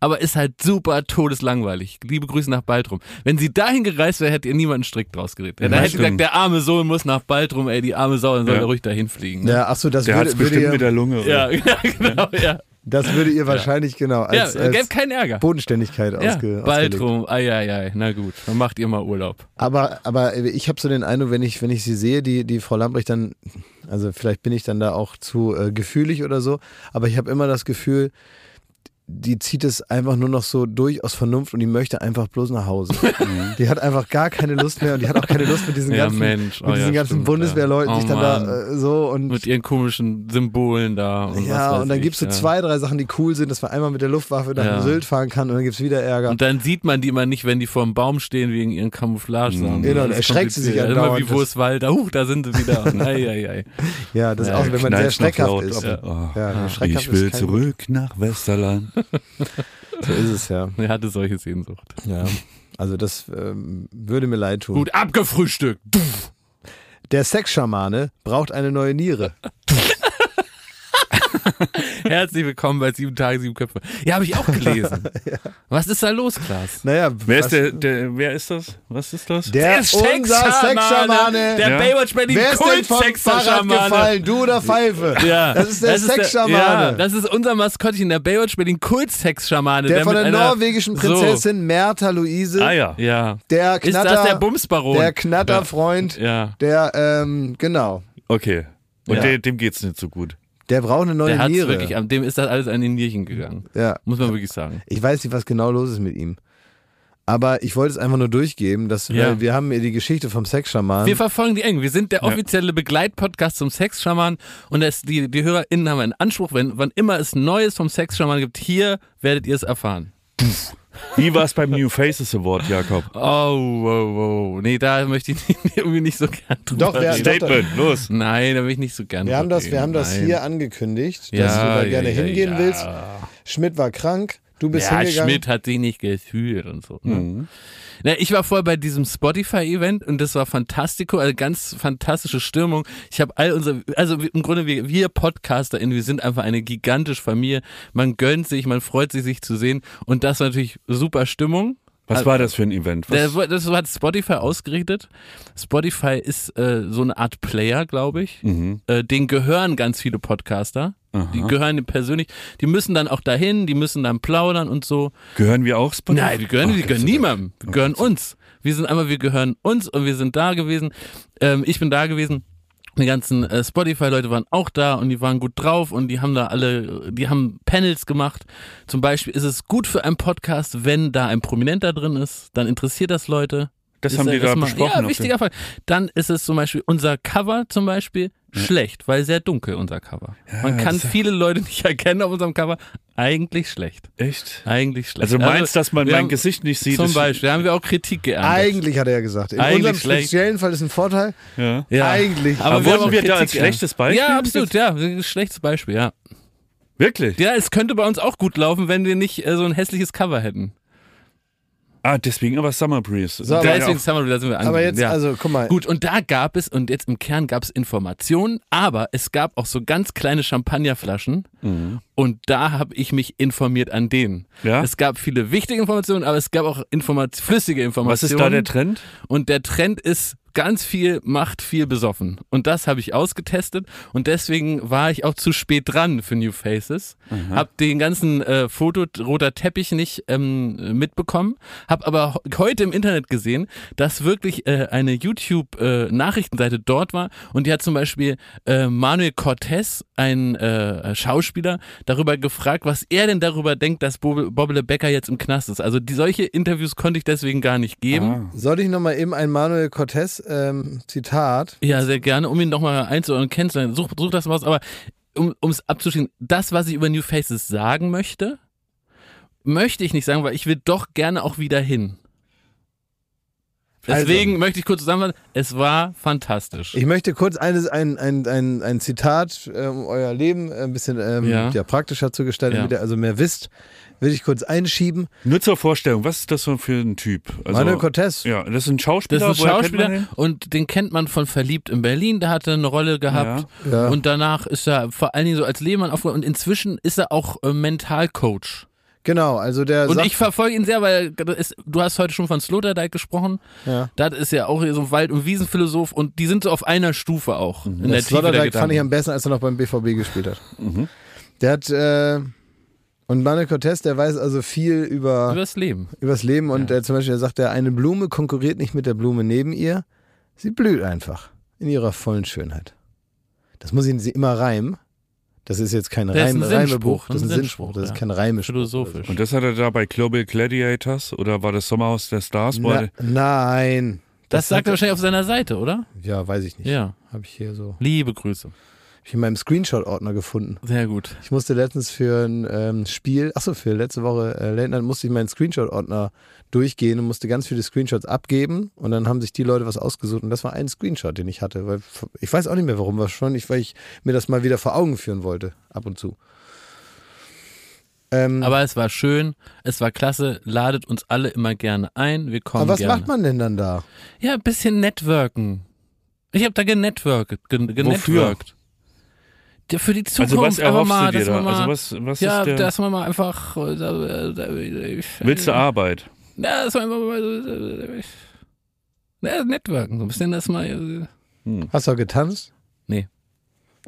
Aber ist halt super todeslangweilig. Liebe Grüße nach Baltrum. Wenn sie dahin gereist wäre, hätte ihr niemand einen Strick draus gedreht. Ja, da Ja, hätte gesagt, stimmt. der arme Sohn muss nach Baltrum, ey, die arme Sau, dann soll Ja. er ruhig dahin fliegen. Ne? ja, ach so, das Der hat es würde, würde bestimmt ihr, mit der Lunge. Ja, ja, genau, ja. Das würde ihr wahrscheinlich genau als, ja, als gäbe keinen Ärger. Bodenständigkeit Ja, ausge, ausgelegt. Baltrum, ei, ei, ei, na gut, dann macht ihr mal Urlaub. Aber, aber ich habe so den Eindruck, wenn ich, wenn ich sie sehe, die, die Frau Lambrecht, dann, also vielleicht bin ich dann da auch zu äh, gefühlig oder so, aber ich habe immer das Gefühl, die zieht es einfach nur noch so durch aus Vernunft und die möchte einfach bloß nach Hause. die hat einfach gar keine Lust mehr und die hat auch keine Lust mit diesen Ja, ganzen, Mensch. mit Oh, diesen ja, ganzen stimmt, Bundeswehrleuten ja. sich Oh, dann Mann. da äh, so und Mit ihren komischen Symbolen da und ja, und dann ich, gibt's so ja. zwei, drei Sachen, die cool sind, dass man einmal mit der Luftwaffe nach Ja. Sylt fahren kann und dann gibt's wieder Ärger. Und dann sieht man die immer nicht, wenn die vor dem Baum stehen wegen ihren Camouflage-Sachen. Genau, Das dann erschreckt sie sich kompliziert. Immer wie wo ist Walter? Huch, da sind sie wieder. ei, ei, ei. ja, das ist Ja, auch, wenn man sehr noch schreckhaft ist. oh. Ja, Ah. schreckhaft Ich will zurück nach Westerland. So ist es ja. Er hatte solche Sehnsucht. Ja, also das ähm, würde mir leid tun. Gut, abgefrühstückt. Der Sexschamane braucht eine neue Niere. Herzlich willkommen bei Sieben Tage, Sieben Köpfe. Ja, habe ich auch gelesen. Was ist da los, Klaas? Naja, Wer ist der, der, wer ist das? Was ist das? Der unser Sexschamane. Der Ja. Baywatch Berlin Wer ist denn vom Fahrrad Kult-Sexschamane. gefallen? Du oder Pfeife? Ja, Das ist der Sexschamane. ja, das ist unser Maskottchen, der Baywatch Berlin Kult-Sexschamane. Der von der mit einer- norwegischen Prinzessin Mertha Luise. Ah ja. So, ja. Der Ist Knatter, das der Bumsbaron? der Knatterfreund, Ja. der, ähm, genau. Okay. Und Ja. dem, dem geht's nicht so gut. Der braucht eine neue Der Niere. wirklich, dem ist das alles an die Nierchen gegangen. ja. Muss man wirklich sagen. Ich weiß nicht, was genau los ist mit ihm. Aber ich wollte es einfach nur durchgeben, dass Ja. weil wir haben hier die Geschichte vom Sexschaman. Wir verfolgen die eng. Wir sind der offizielle Begleitpodcast zum Sexschaman und es, die, die HörerInnen haben einen Anspruch, wenn wann immer es Neues vom Sexschaman gibt, hier werdet ihr es erfahren. Wie war's beim New Faces Award, Jakob? Oh, wow, wow. Nee, da möchte ich irgendwie nicht so gern drüber Doch, wer- reden. Statement, los. Nein, da will ich nicht so gern wir haben drüber das, wir haben das reden. hier angekündigt, dass Ja, du da gerne ja, hingehen ja. willst. Schmidt war krank, du bist Ja, hingegangen. Schmidt hat sich nicht gefühlt und so. Ne? Mhm. Na, ich war vorher bei diesem Spotify-Event und das war fantastico, also ganz fantastische Stimmung. Ich habe all unsere, also im Grunde wir, wir PodcasterInnen, wir sind einfach eine gigantische Familie. Man gönnt sich, man freut sich, sich zu sehen und das war natürlich super Stimmung. Was war das für ein Event? Was? Das hat Spotify ausgerichtet. Spotify ist äh, so eine Art Player, glaube ich. Mhm. Äh, den gehören ganz viele Podcaster. Die gehören persönlich. Die müssen dann auch dahin, die müssen dann plaudern und so. Gehören wir auch Spotify? Nein, wir gehören, Ach, wir gehören niemandem. Wir gehören uns. Wir sind einmal, wir gehören uns und wir sind da gewesen. Ähm, ich bin da gewesen. Die ganzen äh, Spotify-Leute waren auch da und die waren gut drauf und die haben da alle, die haben Panels gemacht. Zum Beispiel ist es gut für einen Podcast, wenn da ein Prominenter drin ist, dann interessiert das Leute. Das Ist haben die da besprochen. Ja, wichtiger Fall. Dann ist es zum Beispiel unser Cover zum Beispiel Schlecht, weil sehr dunkel unser Cover. Man kann viele Leute nicht erkennen auf unserem Cover. Eigentlich schlecht. Echt? Eigentlich schlecht. Also du meinst, dass man wir mein haben- Gesicht nicht sieht? Zum Beispiel, da haben wir auch Kritik geerntet. Eigentlich hat er ja gesagt. In Eigentlich unserem schlecht. speziellen Fall ist ein Vorteil. Ja. Ja. Eigentlich. Aber wir haben wurden wir da Kritik als schlechtes Beispiel? Ja, absolut, ja. Ein Schlechtes Beispiel, ja. Wirklich? Ja, es könnte bei uns auch gut laufen, wenn wir nicht äh, so ein hässliches Cover hätten. Ah, deswegen aber Summer Breeze. So, aber- Deswegen Summer, da sind wir Aber angekommen, jetzt, ja. also guck mal. Gut, und da gab es, und jetzt im Kern gab es Informationen, aber es gab auch so ganz kleine Champagnerflaschen und da habe ich mich informiert an denen. Ja? Es gab viele wichtige Informationen, aber es gab auch Informat flüssige Informationen. Was ist da der Trend? Und der Trend ist ganz viel macht viel besoffen. Und das habe ich ausgetestet und deswegen war ich auch zu spät dran für New Faces. Hab den ganzen äh, Foto roter Teppich nicht ähm, mitbekommen, hab aber heute im Internet gesehen, dass wirklich äh, eine YouTube äh, Nachrichtenseite dort war und die hat zum Beispiel äh, Manuel Cortez, ein äh, Schauspieler, darüber gefragt, was er denn darüber denkt, dass Bob- Bobbele Becker jetzt im Knast ist. Also die solche Interviews konnte ich deswegen gar nicht geben. Ah. Soll ich nochmal eben ein Manuel Cortez ähm, Zitat? Ja, sehr gerne, um ihn nochmal einzuordnen, kennenzulernen. Such, such das mal aus, aber um es abzuschließen, das, was ich über New Faces sagen möchte, möchte ich nicht sagen, weil ich will doch gerne auch wieder hin. Deswegen möchte ich kurz zusammenfassen, es war fantastisch. Ich möchte kurz eines, ein, ein, ein, ein Zitat, äh, um euer Leben ein bisschen ähm, Ja. ja. praktischer zu gestalten, Ja. damit ihr also mehr wisst, will ich kurz einschieben. Nur zur Vorstellung, was ist das für ein Typ? Also, Manuel Cortez. Ja, das ist ein Schauspieler. das ist ein woher kennt man Schauspieler den? und den kennt man von Verliebt in Berlin, da hat er eine Rolle gehabt. Ja. Und danach ist er vor allen Dingen so als Lehmann aufgekommen und inzwischen ist er auch äh, Mentalcoach. Genau, also der Und sagt, ich verfolge ihn sehr, weil ist, du hast heute schon von Sloterdijk gesprochen. ja. Das ist ja auch so ein Wald- und Wiesenphilosoph und die sind so auf einer Stufe auch. In der Das der Sloterdijk fand ich am besten, als er noch beim BVB gespielt hat. Der hat, äh, und Manuel Cortez, der weiß also viel über, Über das Leben. übers Leben und der zum Beispiel der sagt, der eine Blume konkurriert nicht mit der Blume neben ihr, sie blüht einfach in ihrer vollen Schönheit. Das muss ich sie immer reimen. Das ist jetzt kein Das ist Reim, ein Reimebuch, Sinnspruch, das ist ein Sinnspruch, das ist ja. kein Reimespruch. Philosophisch. Und das hat er da bei Global Gladiators oder war das Sommerhaus der Stars? Na, er- nein. Das, sagt hat er wahrscheinlich auf seiner Seite, oder? Ja, weiß ich nicht. Ja. Habe ich hier so. Liebe Grüße. Ich in meinem Screenshot-Ordner gefunden. Sehr gut. Ich musste letztens für ein ähm, Spiel, achso, für letzte Woche äh, Late Night, musste ich meinen Screenshot-Ordner durchgehen und musste ganz viele Screenshots abgeben und dann haben sich die Leute was ausgesucht und das war ein Screenshot, den ich hatte. Weil ich weiß auch nicht mehr warum, wahrscheinlich, weil ich mir das mal wieder vor Augen führen wollte, ab und zu. Ähm, Aber es war schön, es war klasse, ladet uns alle immer gerne ein. Wir kommen aber was gerne. macht man denn dann da? Ja, ein bisschen networken. Ich habe da genetworkt. Gen genetworkt. Ja, für die Zukunft Also was einfach erhoffst mal, du dir dass da? man mal, Also was, was ja, ist der... dass man mal einfach. äh, äh, äh, Willst du Arbeit? Ja, das war einfach mal so. äh, Ja, Networken, so ein bisschen das mal. äh, Hast du auch getanzt? Nee.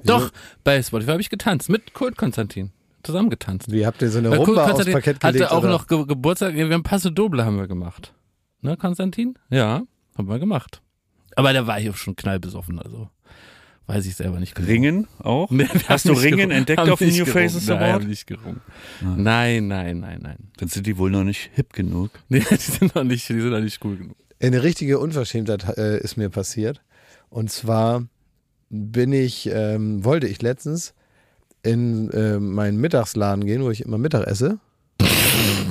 Wieso? Doch, bei Spotify habe ich getanzt, mit Kurt Konstantin. Zusammen getanzt. Wie habt ihr so eine Weil Kurt Rumba aufs Konstantin Parkett gelegt? hatte auch oder? noch Ge Geburtstag, wir haben Passe Doble haben wir gemacht. Ne, Konstantin? Ja, haben wir gemacht. Aber da war ich auch schon knallbesoffen, also weiß ich selber nicht genau. Ringen auch? Nee, Hast du Ringen gerungen. entdeckt Haben auf dem New gerungen. Faces Nein, Award? haben nicht gerungen. Nein, nein, nein, nein. Dann sind die wohl noch nicht hip genug. Nee, die sind noch nicht, die sind noch nicht cool genug. Eine richtige Unverschämtheit äh, ist mir passiert. Und zwar bin ich, ähm, wollte ich letztens in äh, meinen Mittagsladen gehen, wo ich immer Mittag esse.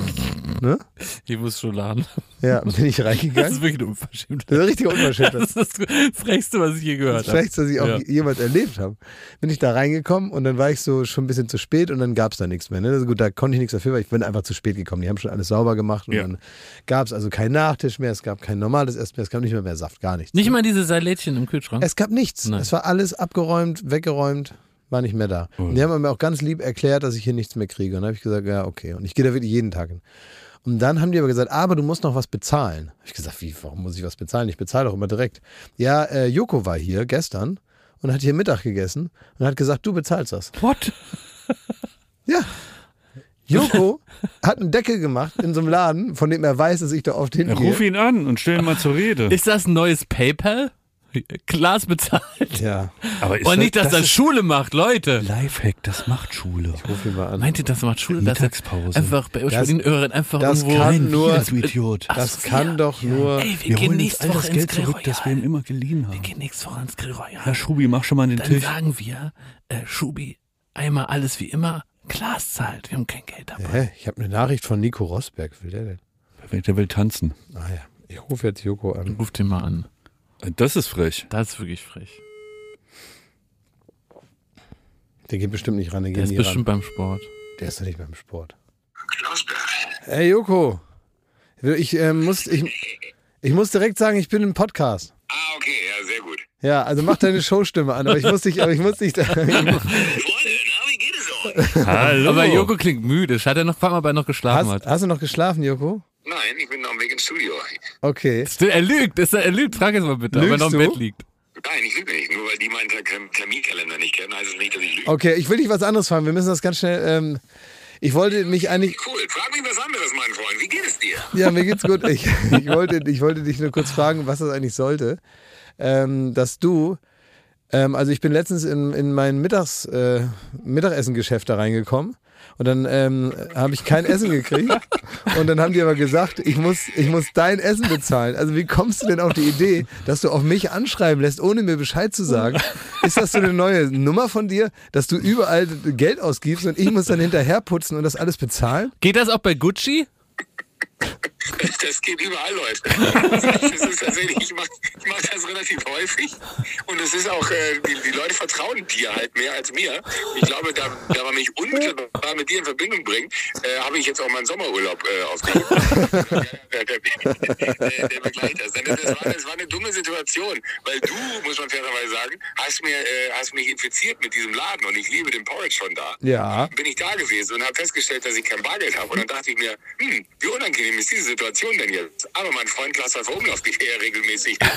ne? Ich muss schon laden. Ja, bin ich Das reingegangen. ist wirklich eine Unverschämtheit. Das ist richtig unverschämt. Das ist das Frechste, was ich je Das gehört habe. Schlechteste, was ich auch Ja. jemals erlebt habe. Bin ich da reingekommen und dann war ich so schon ein bisschen zu spät und dann gab es da nichts mehr. Ne? Das ist gut, da konnte ich nichts dafür, weil ich bin einfach zu spät gekommen. Die haben schon alles sauber gemacht und Ja. dann gab es also keinen Nachtisch mehr, es gab kein normales Essen mehr, es gab nicht mehr mehr Saft, gar nichts. Nicht mal diese Salätchen im Kühlschrank. Es gab nichts. Nein. Es war alles abgeräumt, weggeräumt, war nicht mehr da. Und die haben mir auch ganz lieb erklärt, dass ich hier nichts mehr kriege. Und dann habe ich gesagt, ja, okay. Und ich gehe da wirklich jeden Tag hin. Und dann haben die aber gesagt, aber du musst noch was bezahlen. Hab ich gesagt, wie, warum muss ich was bezahlen? Ich bezahle doch immer direkt. Ja, äh, Joko war hier gestern und hat hier Mittag gegessen und hat gesagt, du bezahlst das. What? Ja. Joko hat einen Deckel gemacht in so einem Laden, von dem er weiß, dass ich da oft Ja, hingehe. ruf ihn an und stell ihn mal zur Rede. Ist das ein neues PayPal? Klaas bezahlt. Ja, Aber ist Und nicht, dass das, ist Schule macht, Leute. Lifehack, das macht Schule. ruf ihn mal an. Meint ihr, das macht Schule? Dass Mittagspause. Einfach bei Das- den Öhren einfach das irgendwo. kann nur- du Idiot. Das kann ja. doch nur. Ey, wir, Wir gehen holen uns nächste all Woche das ins Geld Grill zurück, das wir ihm immer geliehen Wir haben. gehen nächste Woche ins Grill Royal. Herr Schubi, mach schon mal den Dann Tisch. sagen wir, äh, Schubi, einmal alles wie immer, Klaas zahlt. Wir haben kein Geld dabei. Hä? Ich habe eine Nachricht von Nico Rosberg. Will der denn? Der will tanzen. Ah ja. Ich rufe jetzt Joko an. Ruf den mal an. Das ist frech. Das ist wirklich frech. Der geht bestimmt nicht ran. Der, Der ist bestimmt ran. beim Sport. Der ist doch nicht beim Sport. Klausberg. Hey Joko. Ich, äh, muss, ich, ich muss direkt sagen, ich bin im Podcast. Ah, okay, ja, sehr gut. Ja, also mach deine Showstimme an, aber ich muss dich, aber ich muss dich? Hallo. Aber Joko klingt müde. Hat er noch, frag mal, ob er noch geschlafen Hast, hat. hast du noch geschlafen, Joko? Nein, ich bin auf dem Weg ins Studio. Okay. Er lügt, ist er, er lügt. Frag jetzt mal bitte, ob er Lügst noch im du? Bett liegt. Nein, ich lüge nicht. Nur weil die meinen Ter- Terminkalender nicht kennen, heißt es nicht, dass ich lüge. Okay, ich will dich was anderes fragen. Wir müssen das ganz schnell. Ähm, ich wollte mich eigentlich. Cool, frag mich was anderes, mein Freund. Wie geht es dir? Ja, mir geht's gut. Ich, ich, wollte, ich wollte dich nur kurz fragen, was das eigentlich sollte. Ähm, dass du. Ähm, also ich bin letztens in, in mein Mittags, äh, Mittagessengeschäft da reingekommen und dann ähm, habe ich kein Essen gekriegt und dann haben die aber gesagt, ich muss, ich muss dein Essen bezahlen. Also wie kommst du denn auf die Idee, dass du auf mich anschreiben lässt, ohne mir Bescheid zu sagen? Ist das so eine neue Nummer von dir, dass du überall Geld ausgibst und ich muss dann hinterher putzen und das alles bezahlen? Geht das auch bei Gucci? Das geht überall, Leute. Das ist tatsächlich, ich mache mach das relativ häufig. Und es ist auch, äh, die, die Leute vertrauen dir halt mehr als mir. Ich glaube, da, da man mich unmittelbar mit dir in Verbindung bringt, äh, habe ich jetzt auch meinen Sommerurlaub äh, aufgegeben. der, der, der, begleitet das. Das war, das war eine dumme Situation, weil du, muss man fairerweise sagen, hast, mir, äh, hast mich infiziert mit diesem Laden und ich liebe den Porridge schon da Ja. bin ich da gewesen und habe festgestellt, dass ich kein Bargeld habe. Und dann dachte ich mir, hm, wie unangenehm ist diese Situation denn jetzt? Aber mein Freund Klaas hat Umlauf geht ja regelmäßig.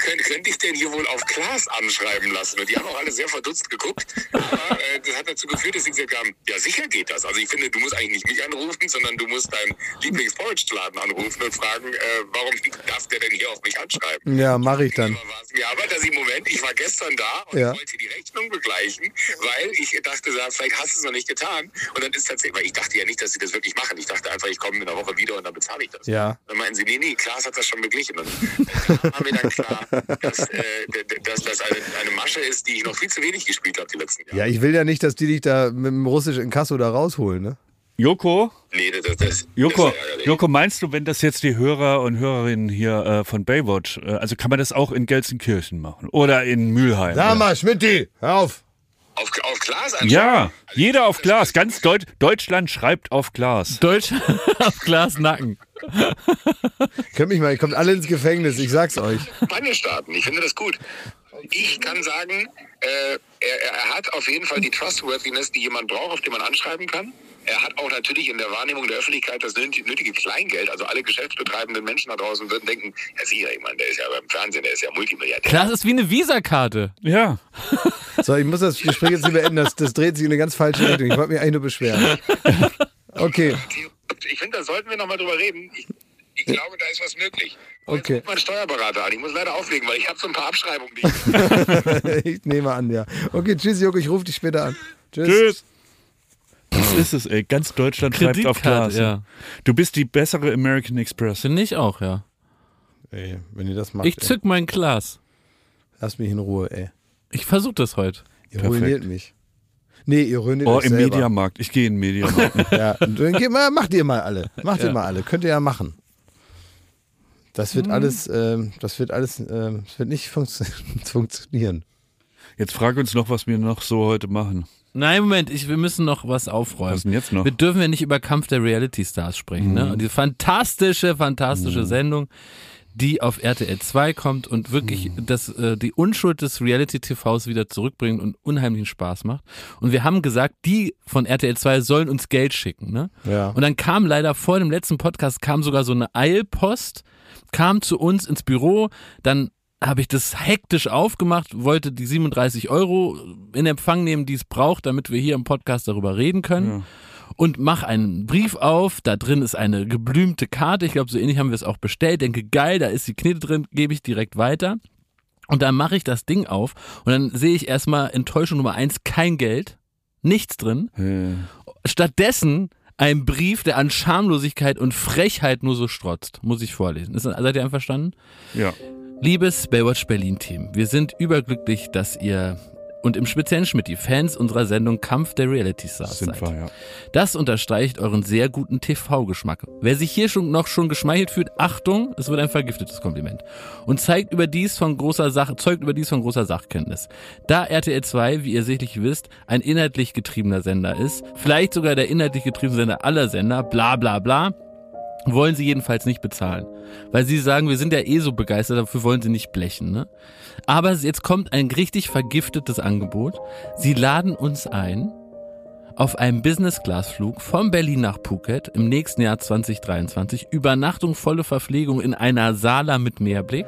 Könnt, könnte ich denn hier wohl auf Klaas anschreiben lassen? Und die haben auch alle sehr verdutzt geguckt. Aber äh, das hat dazu geführt, dass sie gesagt haben, ja sicher geht das. Also ich finde, du musst eigentlich nicht mich anrufen, sondern du musst deinen Lieblings-Porridge-Laden anrufen und fragen, äh, warum darf der denn hier auf mich anschreiben? Ja, mache ich dann. Mir aber, dass ich, Moment, ich war gestern da und Ja. wollte die Rechnung begleichen, weil ich dachte, vielleicht hast du es noch nicht getan. Und dann ist tatsächlich, weil ich dachte ja nicht, dass sie das wirklich machen. Ich dachte einfach, ich komme in einer Woche wieder und dann bezahle ich das. Ja. Dann meinten sie, nee, nee, Klaas hat das schon beglichen. Und dann war mir dann klar, dass, äh, dass das eine, eine Masche ist, die ich noch viel zu wenig gespielt habe die letzten Jahre. Ja, ich will ja nicht, dass die dich da mit dem russischen Inkasso da rausholen, ne? Joko, Nee, das, das, das, Joko, das. Joko, meinst du, wenn das jetzt die Hörer und Hörerinnen hier äh, von Baywatch, äh, also kann man das auch in Gelsenkirchen machen oder in Mülheim? Sag mal, Schmidti, hör auf. Auf, Klaas anschauen. Ja, jeder auf Glas, ganz Deut Deutschland schreibt auf Glas. Deutsch auf Glas Nacken. Könnt mich mal, ihr kommt alle ins Gefängnis, ich sag's euch. Kampagne starten. Ich finde das gut. Ich kann sagen, äh, er, er hat auf jeden Fall die Trustworthiness, die jemand braucht, auf den man anschreiben kann. Er hat auch natürlich in der Wahrnehmung der Öffentlichkeit das nötige Kleingeld. Also alle geschäftsbetreibenden Menschen da draußen würden denken, Herr Sieger, ich meine, der ist ja beim Fernsehen, der ist ja Multimilliardär. Glas ist wie eine Visakarte. Ja, So, ich muss das Gespräch jetzt hier beenden, das, das dreht sich in eine ganz falsche Richtung. Ich wollte mich eigentlich nur beschweren. Okay, Ich finde, da sollten wir nochmal drüber reden. Ich, ich glaube, da ist was möglich. Okay. Jetzt ruft mein Steuerberater an. Ich muss leider auflegen, weil ich habe so ein paar Abschreibungen. Die ich ich nehme an, ja. Okay, tschüss, Joko, ich rufe dich später an. Tschüss. tschüss. Das ist es, ey. Ganz Deutschland schreibt auf Glas. ja. Du bist die bessere American Express. Finde ich auch, ja. Ey, wenn ihr das macht, Ich ey, zück mein Glas. lasst mich in Ruhe, ey. Ich versuche das heute. Ihr Perfekt. ruiniert mich. Nee, ihr ruiniert Oh, euch im selber. Mediamarkt. Ich gehe in den Mediamarkt. Ja, dann geht mal, macht ihr mal alle. Macht ihr Ja. mal alle. Könnt ihr ja machen. Das wird alles, ähm, das wird alles, ähm, das wird nicht funktio funktionieren. Jetzt frag uns noch, was wir noch so heute machen. Nein, Moment, ich, wir müssen noch was aufräumen. Was denn jetzt noch? Wir dürfen ja nicht über Kampf der Reality Stars sprechen, ne? Und diese fantastische, fantastische Sendung, die auf RTL 2 kommt und wirklich das, äh, die Unschuld des Reality-TVs wieder zurückbringt und unheimlichen Spaß macht. Und wir haben gesagt, die von RTL 2 sollen uns Geld schicken, ne? Ja. Und dann kam leider vor dem letzten Podcast kam sogar so eine Eilpost, kam zu uns ins Büro, dann habe ich das hektisch aufgemacht, wollte die 37 Euro in Empfang nehmen, die es braucht, damit wir hier im Podcast darüber reden können. und mach einen Brief auf. Da drin ist eine geblümte Karte. Ich glaube, so ähnlich haben wir es auch bestellt. Denke, geil, da ist die Knete drin, gebe ich direkt weiter. Und dann mache ich das Ding auf und dann sehe ich erstmal Enttäuschung Nummer eins, kein Geld, nichts drin. Stattdessen ein Brief, der an Schamlosigkeit und Frechheit nur so strotzt. Muss ich vorlesen. Ist, seid ihr einverstanden? Ja. Liebes Baywatch Berlin Team, wir sind überglücklich, dass ihr und im speziellen Schmidt die Fans unserer Sendung Kampf der Reality Stars Sind seid. wir, ja. Das unterstreicht euren sehr guten TV-Geschmack. Wer sich hier schon noch schon geschmeichelt fühlt, Achtung, es wird ein vergiftetes Kompliment. Und zeigt überdies von großer Sach zeugt überdies von großer Sachkenntnis. Da RTL 2, wie ihr sicherlich wisst, ein inhaltlich getriebener Sender ist, vielleicht sogar der inhaltlich getriebene Sender aller Sender, bla bla bla, wollen sie jedenfalls nicht bezahlen. Weil sie sagen, wir sind ja eh so begeistert, dafür wollen sie nicht blechen. Ne? Aber jetzt kommt ein richtig vergiftetes Angebot. Sie laden uns ein auf einem Business-Class-Flug von Berlin nach Phuket im nächsten Jahr 2023. Übernachtung, volle Verpflegung in einer Sala mit Meerblick.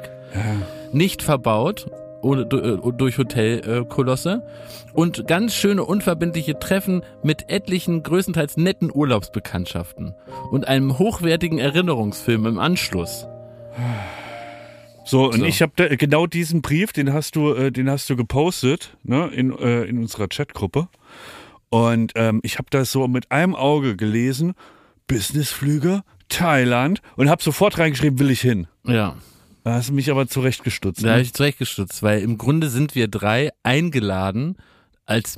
Nicht verbaut durch Hotelkolosse. Und ganz schöne unverbindliche Treffen mit etlichen, größtenteils netten Urlaubsbekanntschaften. Und einem hochwertigen Erinnerungsfilm im Anschluss. So, und So. ich habe da genau diesen Brief, den hast du, äh, den hast du gepostet, ne, in, äh, in unserer Chatgruppe. Und ähm, ich habe das so mit einem Auge gelesen, Businessflüge, Thailand, und habe sofort reingeschrieben, will ich hin. Ja. Da hast du mich aber zurechtgestutzt. Da habe Ne? ich zurechtgestutzt, weil im Grunde sind wir drei eingeladen als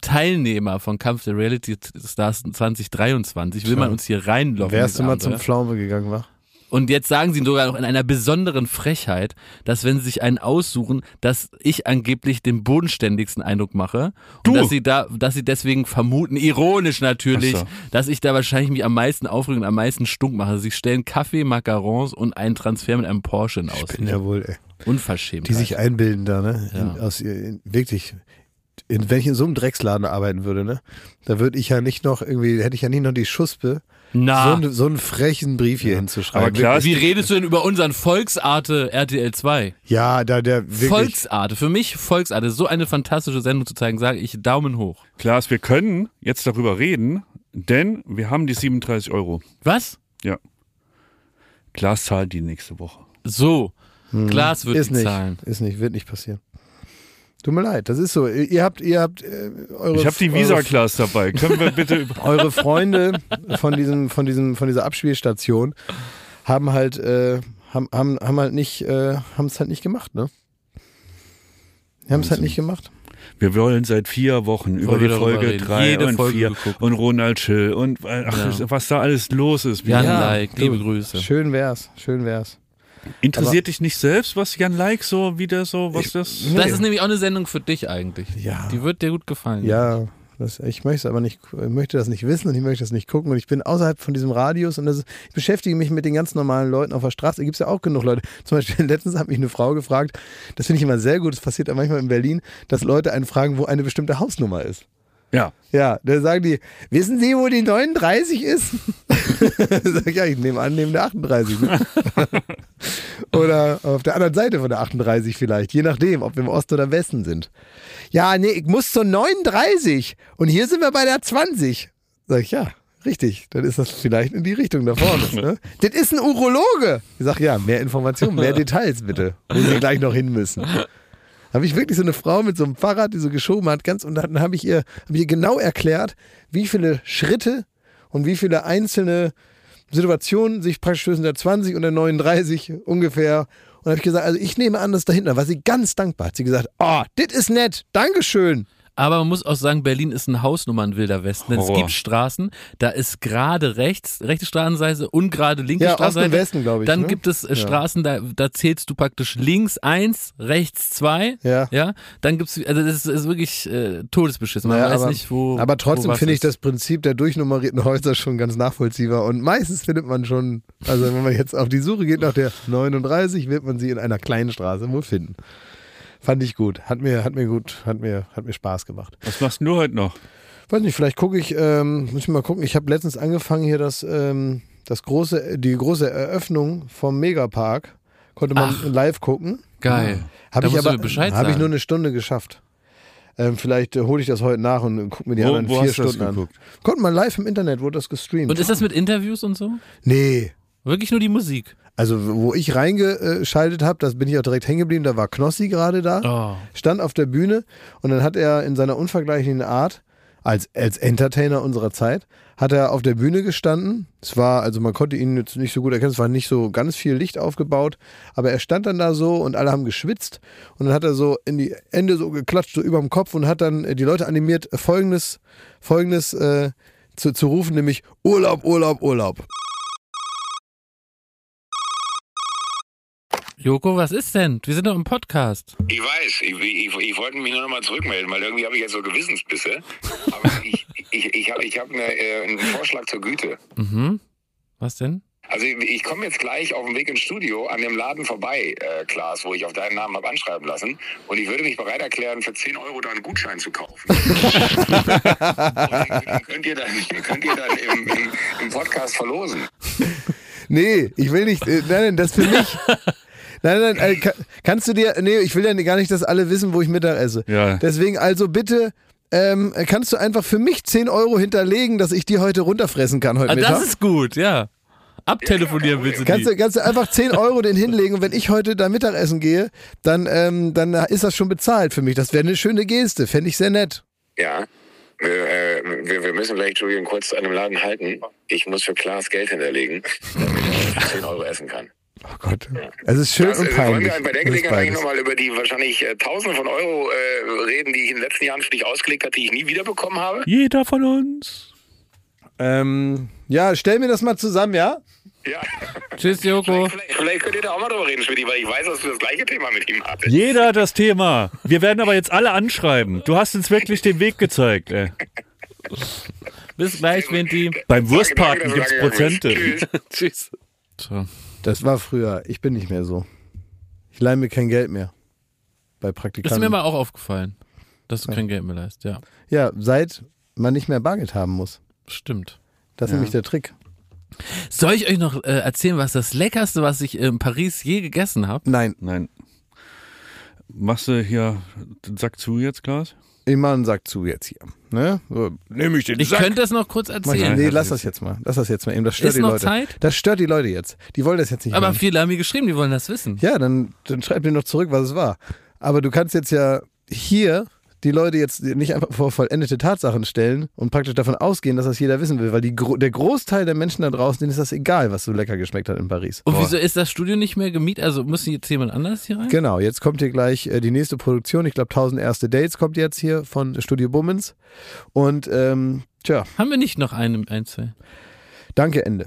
Teilnehmer von Kampf der Reality Stars 2023. Will man uns hier reinlocken. Wärst du mal zum Abenteuer. Pflaume gegangen, wach? Und jetzt sagen sie sogar noch in einer besonderen Frechheit, dass wenn sie sich einen aussuchen, dass ich angeblich den bodenständigsten Eindruck mache. Du. Und dass sie da, dass sie deswegen vermuten, ironisch natürlich, so. dass ich da wahrscheinlich mich am meisten aufrege und am meisten stunk mache. Sie stellen Kaffee, Macarons und einen Transfer mit einem Porsche in Ich Aussicht. bin ja wohl, ey. Unverschämt. Die sich einbilden da, ne? Ja. In, aus, ihr- in, wirklich. In, wenn ich in so einem Drecksladen arbeiten würde, ne? Da würde ich ja nicht noch irgendwie, hätte ich ja nicht noch die Schuspe, Na. so, einen- so einen frechen Brief hier hinzuschreiben. Aber klar, Wie redest du denn über unseren Volksarte RTL 2? Ja, da der wirklich. Volksarte, für mich Volksarte, so eine fantastische Sendung zu zeigen, sage ich Daumen hoch. Klaas, wir können jetzt darüber reden, denn wir haben die 37 Euro. Was? Ja. Klaas zahlt die nächste Woche. So, Glas wird Hm. ist die nicht, zahlen. ist nicht, wird nicht passieren. Tut mir leid, das ist so. Ihr habt, ihr habt äh, eure. Ich habe die Visa Klaas dabei. Können wir bitte eure Freunde von diesem, von diesem, von dieser Abspielstation haben halt, äh, haben, haben, haben halt nicht, äh, haben es halt nicht gemacht, ne? Haben es halt nicht gemacht. Wir wollen seit vier Wochen über die Folge reden. drei Jede und Folge vier geguckt. und Ronald Schill und äh, ach, Ja. was da alles los ist. Jan Ja, Like, liebe Grüße. Schön wär's, schön wär's. Interessiert dich nicht selbst, was Jan Like so wieder so, was das? Das Nee. ist nämlich auch eine Sendung für dich eigentlich. Ja. Die wird dir gut gefallen. Ja, das, ich möchte es aber nicht, ich möchte das nicht wissen und ich möchte das nicht gucken und ich bin außerhalb von diesem Radius und das ist, ich beschäftige mich mit den ganz normalen Leuten auf der Straße. Da gibt es ja auch genug Leute. Zum Beispiel letztens hat mich eine Frau gefragt, das finde ich immer sehr gut, das passiert ja manchmal in Berlin, dass Leute einen fragen, wo eine bestimmte Hausnummer ist. Ja. Ja, da sagen die, wissen Sie, wo die 39 ist? Sag ich, ja, ich nehme an, neben der 38. Ne? oder auf der anderen Seite von der 38 vielleicht, je nachdem, ob wir im Osten oder Westen sind. Ja, nee, ich muss zur 39 und hier sind wir bei der 20. Sag ich, ja, richtig, dann ist das vielleicht in die Richtung da vorne. Ne? das ist ein Urologe. Ich sag, ja, mehr Informationen, mehr Details bitte, wo Sie gleich noch hin müssen. Habe ich wirklich so eine Frau mit so einem Fahrrad, die so geschoben hat, ganz und dann habe ich ihr, habe ich ihr genau erklärt, wie viele Schritte und wie viele einzelne Situationen sich praktisch zwischen der 20 und der 39 ungefähr. Und habe ich gesagt, also ich nehme an, dass dahinter war sie ganz dankbar. Hat sie gesagt, oh, das ist nett, Dankeschön. Aber man muss auch sagen, Berlin ist ein Hausnummern wilder Westen. Denn es gibt Straßen, da ist gerade rechts, rechte Straßenseite und gerade linke Ja, Straßenseite. Westen, glaube ich. Dann ne? gibt es äh, Straßen, da, da zählst du praktisch links eins, rechts zwei. Ja. Ja. Dann gibt's, also das ist, ist wirklich äh, todesbeschissen. Man Naja, weiß aber, nicht, wo. aber trotzdem finde ich das Prinzip der durchnummerierten Häuser schon ganz nachvollziehbar. Und meistens findet man schon, also wenn man jetzt auf die Suche geht nach der 39, wird man sie in einer kleinen Straße wohl finden. Fand ich gut. Hat mir, hat mir gut, hat mir, hat mir Spaß gemacht. Was machst du heute noch? Weiß nicht, vielleicht gucke ich, ähm, muss ich mal gucken. Ich habe letztens angefangen hier das, ähm, das große, die große Eröffnung vom Megapark. Konnte man Ach. live gucken. Geil. Habe ich aber habe ich nur eine Stunde geschafft. Ähm, vielleicht äh, hole ich das heute nach und gucke mir die Wo- anderen wo vier hast du das Stunden an. Konnte man live im Internet, wurde das gestreamt. Und ist das mit Interviews und so? nee. Wirklich nur die Musik? Also, wo ich reingeschaltet habe, das bin ich auch direkt hängen geblieben, da war Knossi gerade da, Oh. stand auf der Bühne und dann hat er in seiner unvergleichlichen Art, als, als Entertainer unserer Zeit, hat er auf der Bühne gestanden. Es war, also man konnte ihn jetzt nicht so gut erkennen, es war nicht so ganz viel Licht aufgebaut, aber er stand dann da so und alle haben geschwitzt und dann hat er so in die Ende so geklatscht, so überm Kopf und hat dann äh, die Leute animiert, folgendes, folgendes äh, zu, zu rufen, nämlich Urlaub, Urlaub, Urlaub. Joko, was ist denn? Wir sind doch im Podcast. Ich weiß, ich, ich, ich wollte mich nur noch mal zurückmelden, weil irgendwie habe ich jetzt so Gewissensbisse. Aber ich, ich, ich habe ich hab eine, äh, einen Vorschlag zur Güte. Mhm. Was denn? Also ich, ich komme jetzt gleich auf dem Weg ins Studio an dem Laden vorbei, äh, Klaas, wo ich auf deinen Namen habe anschreiben lassen. Und ich würde mich bereit erklären, für 10 Euro da einen Gutschein zu kaufen. und den, den könnt ihr dann, könnt ihr dann im, im, im Podcast verlosen. Nee, ich will nicht. Äh, nein, nein, das für mich. Nein, nein, äh, ka- kannst du dir. Nee, ich will ja gar nicht, dass alle wissen, wo ich Mittag esse. Ja. Deswegen also bitte. Ähm, kannst du einfach für mich 10 Euro hinterlegen, dass ich die heute runterfressen kann heute Ah, Mittag? das ist gut, ja. Abtelefonieren willst du Kannst du, die. kannst du einfach 10 Euro den hinlegen und wenn ich heute da Mittagessen gehe, dann, ähm, dann ist das schon bezahlt für mich. Das wäre eine schöne Geste, fände ich sehr nett. Ja. Wir, äh, wir, wir müssen vielleicht, Julian, kurz an dem Laden halten. Ich muss für Klaas Geld hinterlegen, damit er 10 Euro essen kann. Oh Gott. Es ist schön Das, und äh, wollen peinlich. wir bei der Gelegenheit eigentlich nochmal über die wahrscheinlich äh, Tausende von Euro äh, reden, die ich in den letzten Jahren für dich ausgelegt habe, die ich nie wiederbekommen habe? Jeder von uns. Ähm, ja, stell mir das mal zusammen, ja? Ja. Tschüss, Joko. Vielleicht, vielleicht könnt ihr da auch mal drüber reden, Schmidt, weil ich weiß, dass du das gleiche Thema mit ihm hattest. Jeder hat das Thema. Wir werden aber jetzt alle anschreiben. Du hast uns wirklich den Weg gezeigt. Ey. Bis gleich, Vinti. Beim gibt's danke, Prozente. Tschüss. Tschüss. So. Das war früher. Ich bin nicht mehr so. Ich leihe mir kein Geld mehr. Bei Das ist Praktikanten. mir mal auch aufgefallen, dass du kein Geld mehr leist. Ja, ja, seit man nicht mehr Bargeld haben muss. stimmt. Das ist nämlich der Trick. Soll ich euch noch äh, erzählen, was das leckerste, was ich in Paris je gegessen habe? Nein, Nein. Machst du hier den Sack zu jetzt, Klaas? Ich mach einen Sack zu jetzt hier. Ne? So, Nehme ich den Ich Sack. könnte es noch kurz ich, erzählen. nee, das lass das jetzt mal. Lass das jetzt mal eben. Das stört Ist die noch Leute. Zeit? Das stört die Leute jetzt. Die wollen das jetzt nicht Aber hören. viele haben mir geschrieben, die wollen das wissen. Ja, dann, dann schreib mir noch zurück, was es war. Aber du kannst jetzt ja hier die Leute jetzt nicht einfach vor vollendete Tatsachen stellen und praktisch davon ausgehen, dass das jeder wissen will, weil die, der Großteil der Menschen da draußen, denen ist das egal, was so lecker geschmeckt hat in Paris. Und wieso ist das Studio nicht mehr gemietet? Also muss jetzt jemand anders hier rein? Genau, jetzt kommt hier gleich äh, die nächste Produktion. Ich glaube, 1000 erste Dates kommt jetzt hier von Studio Bummens. Und ähm, tja, Haben wir nicht noch einen, ein, zwei? danke, Ende.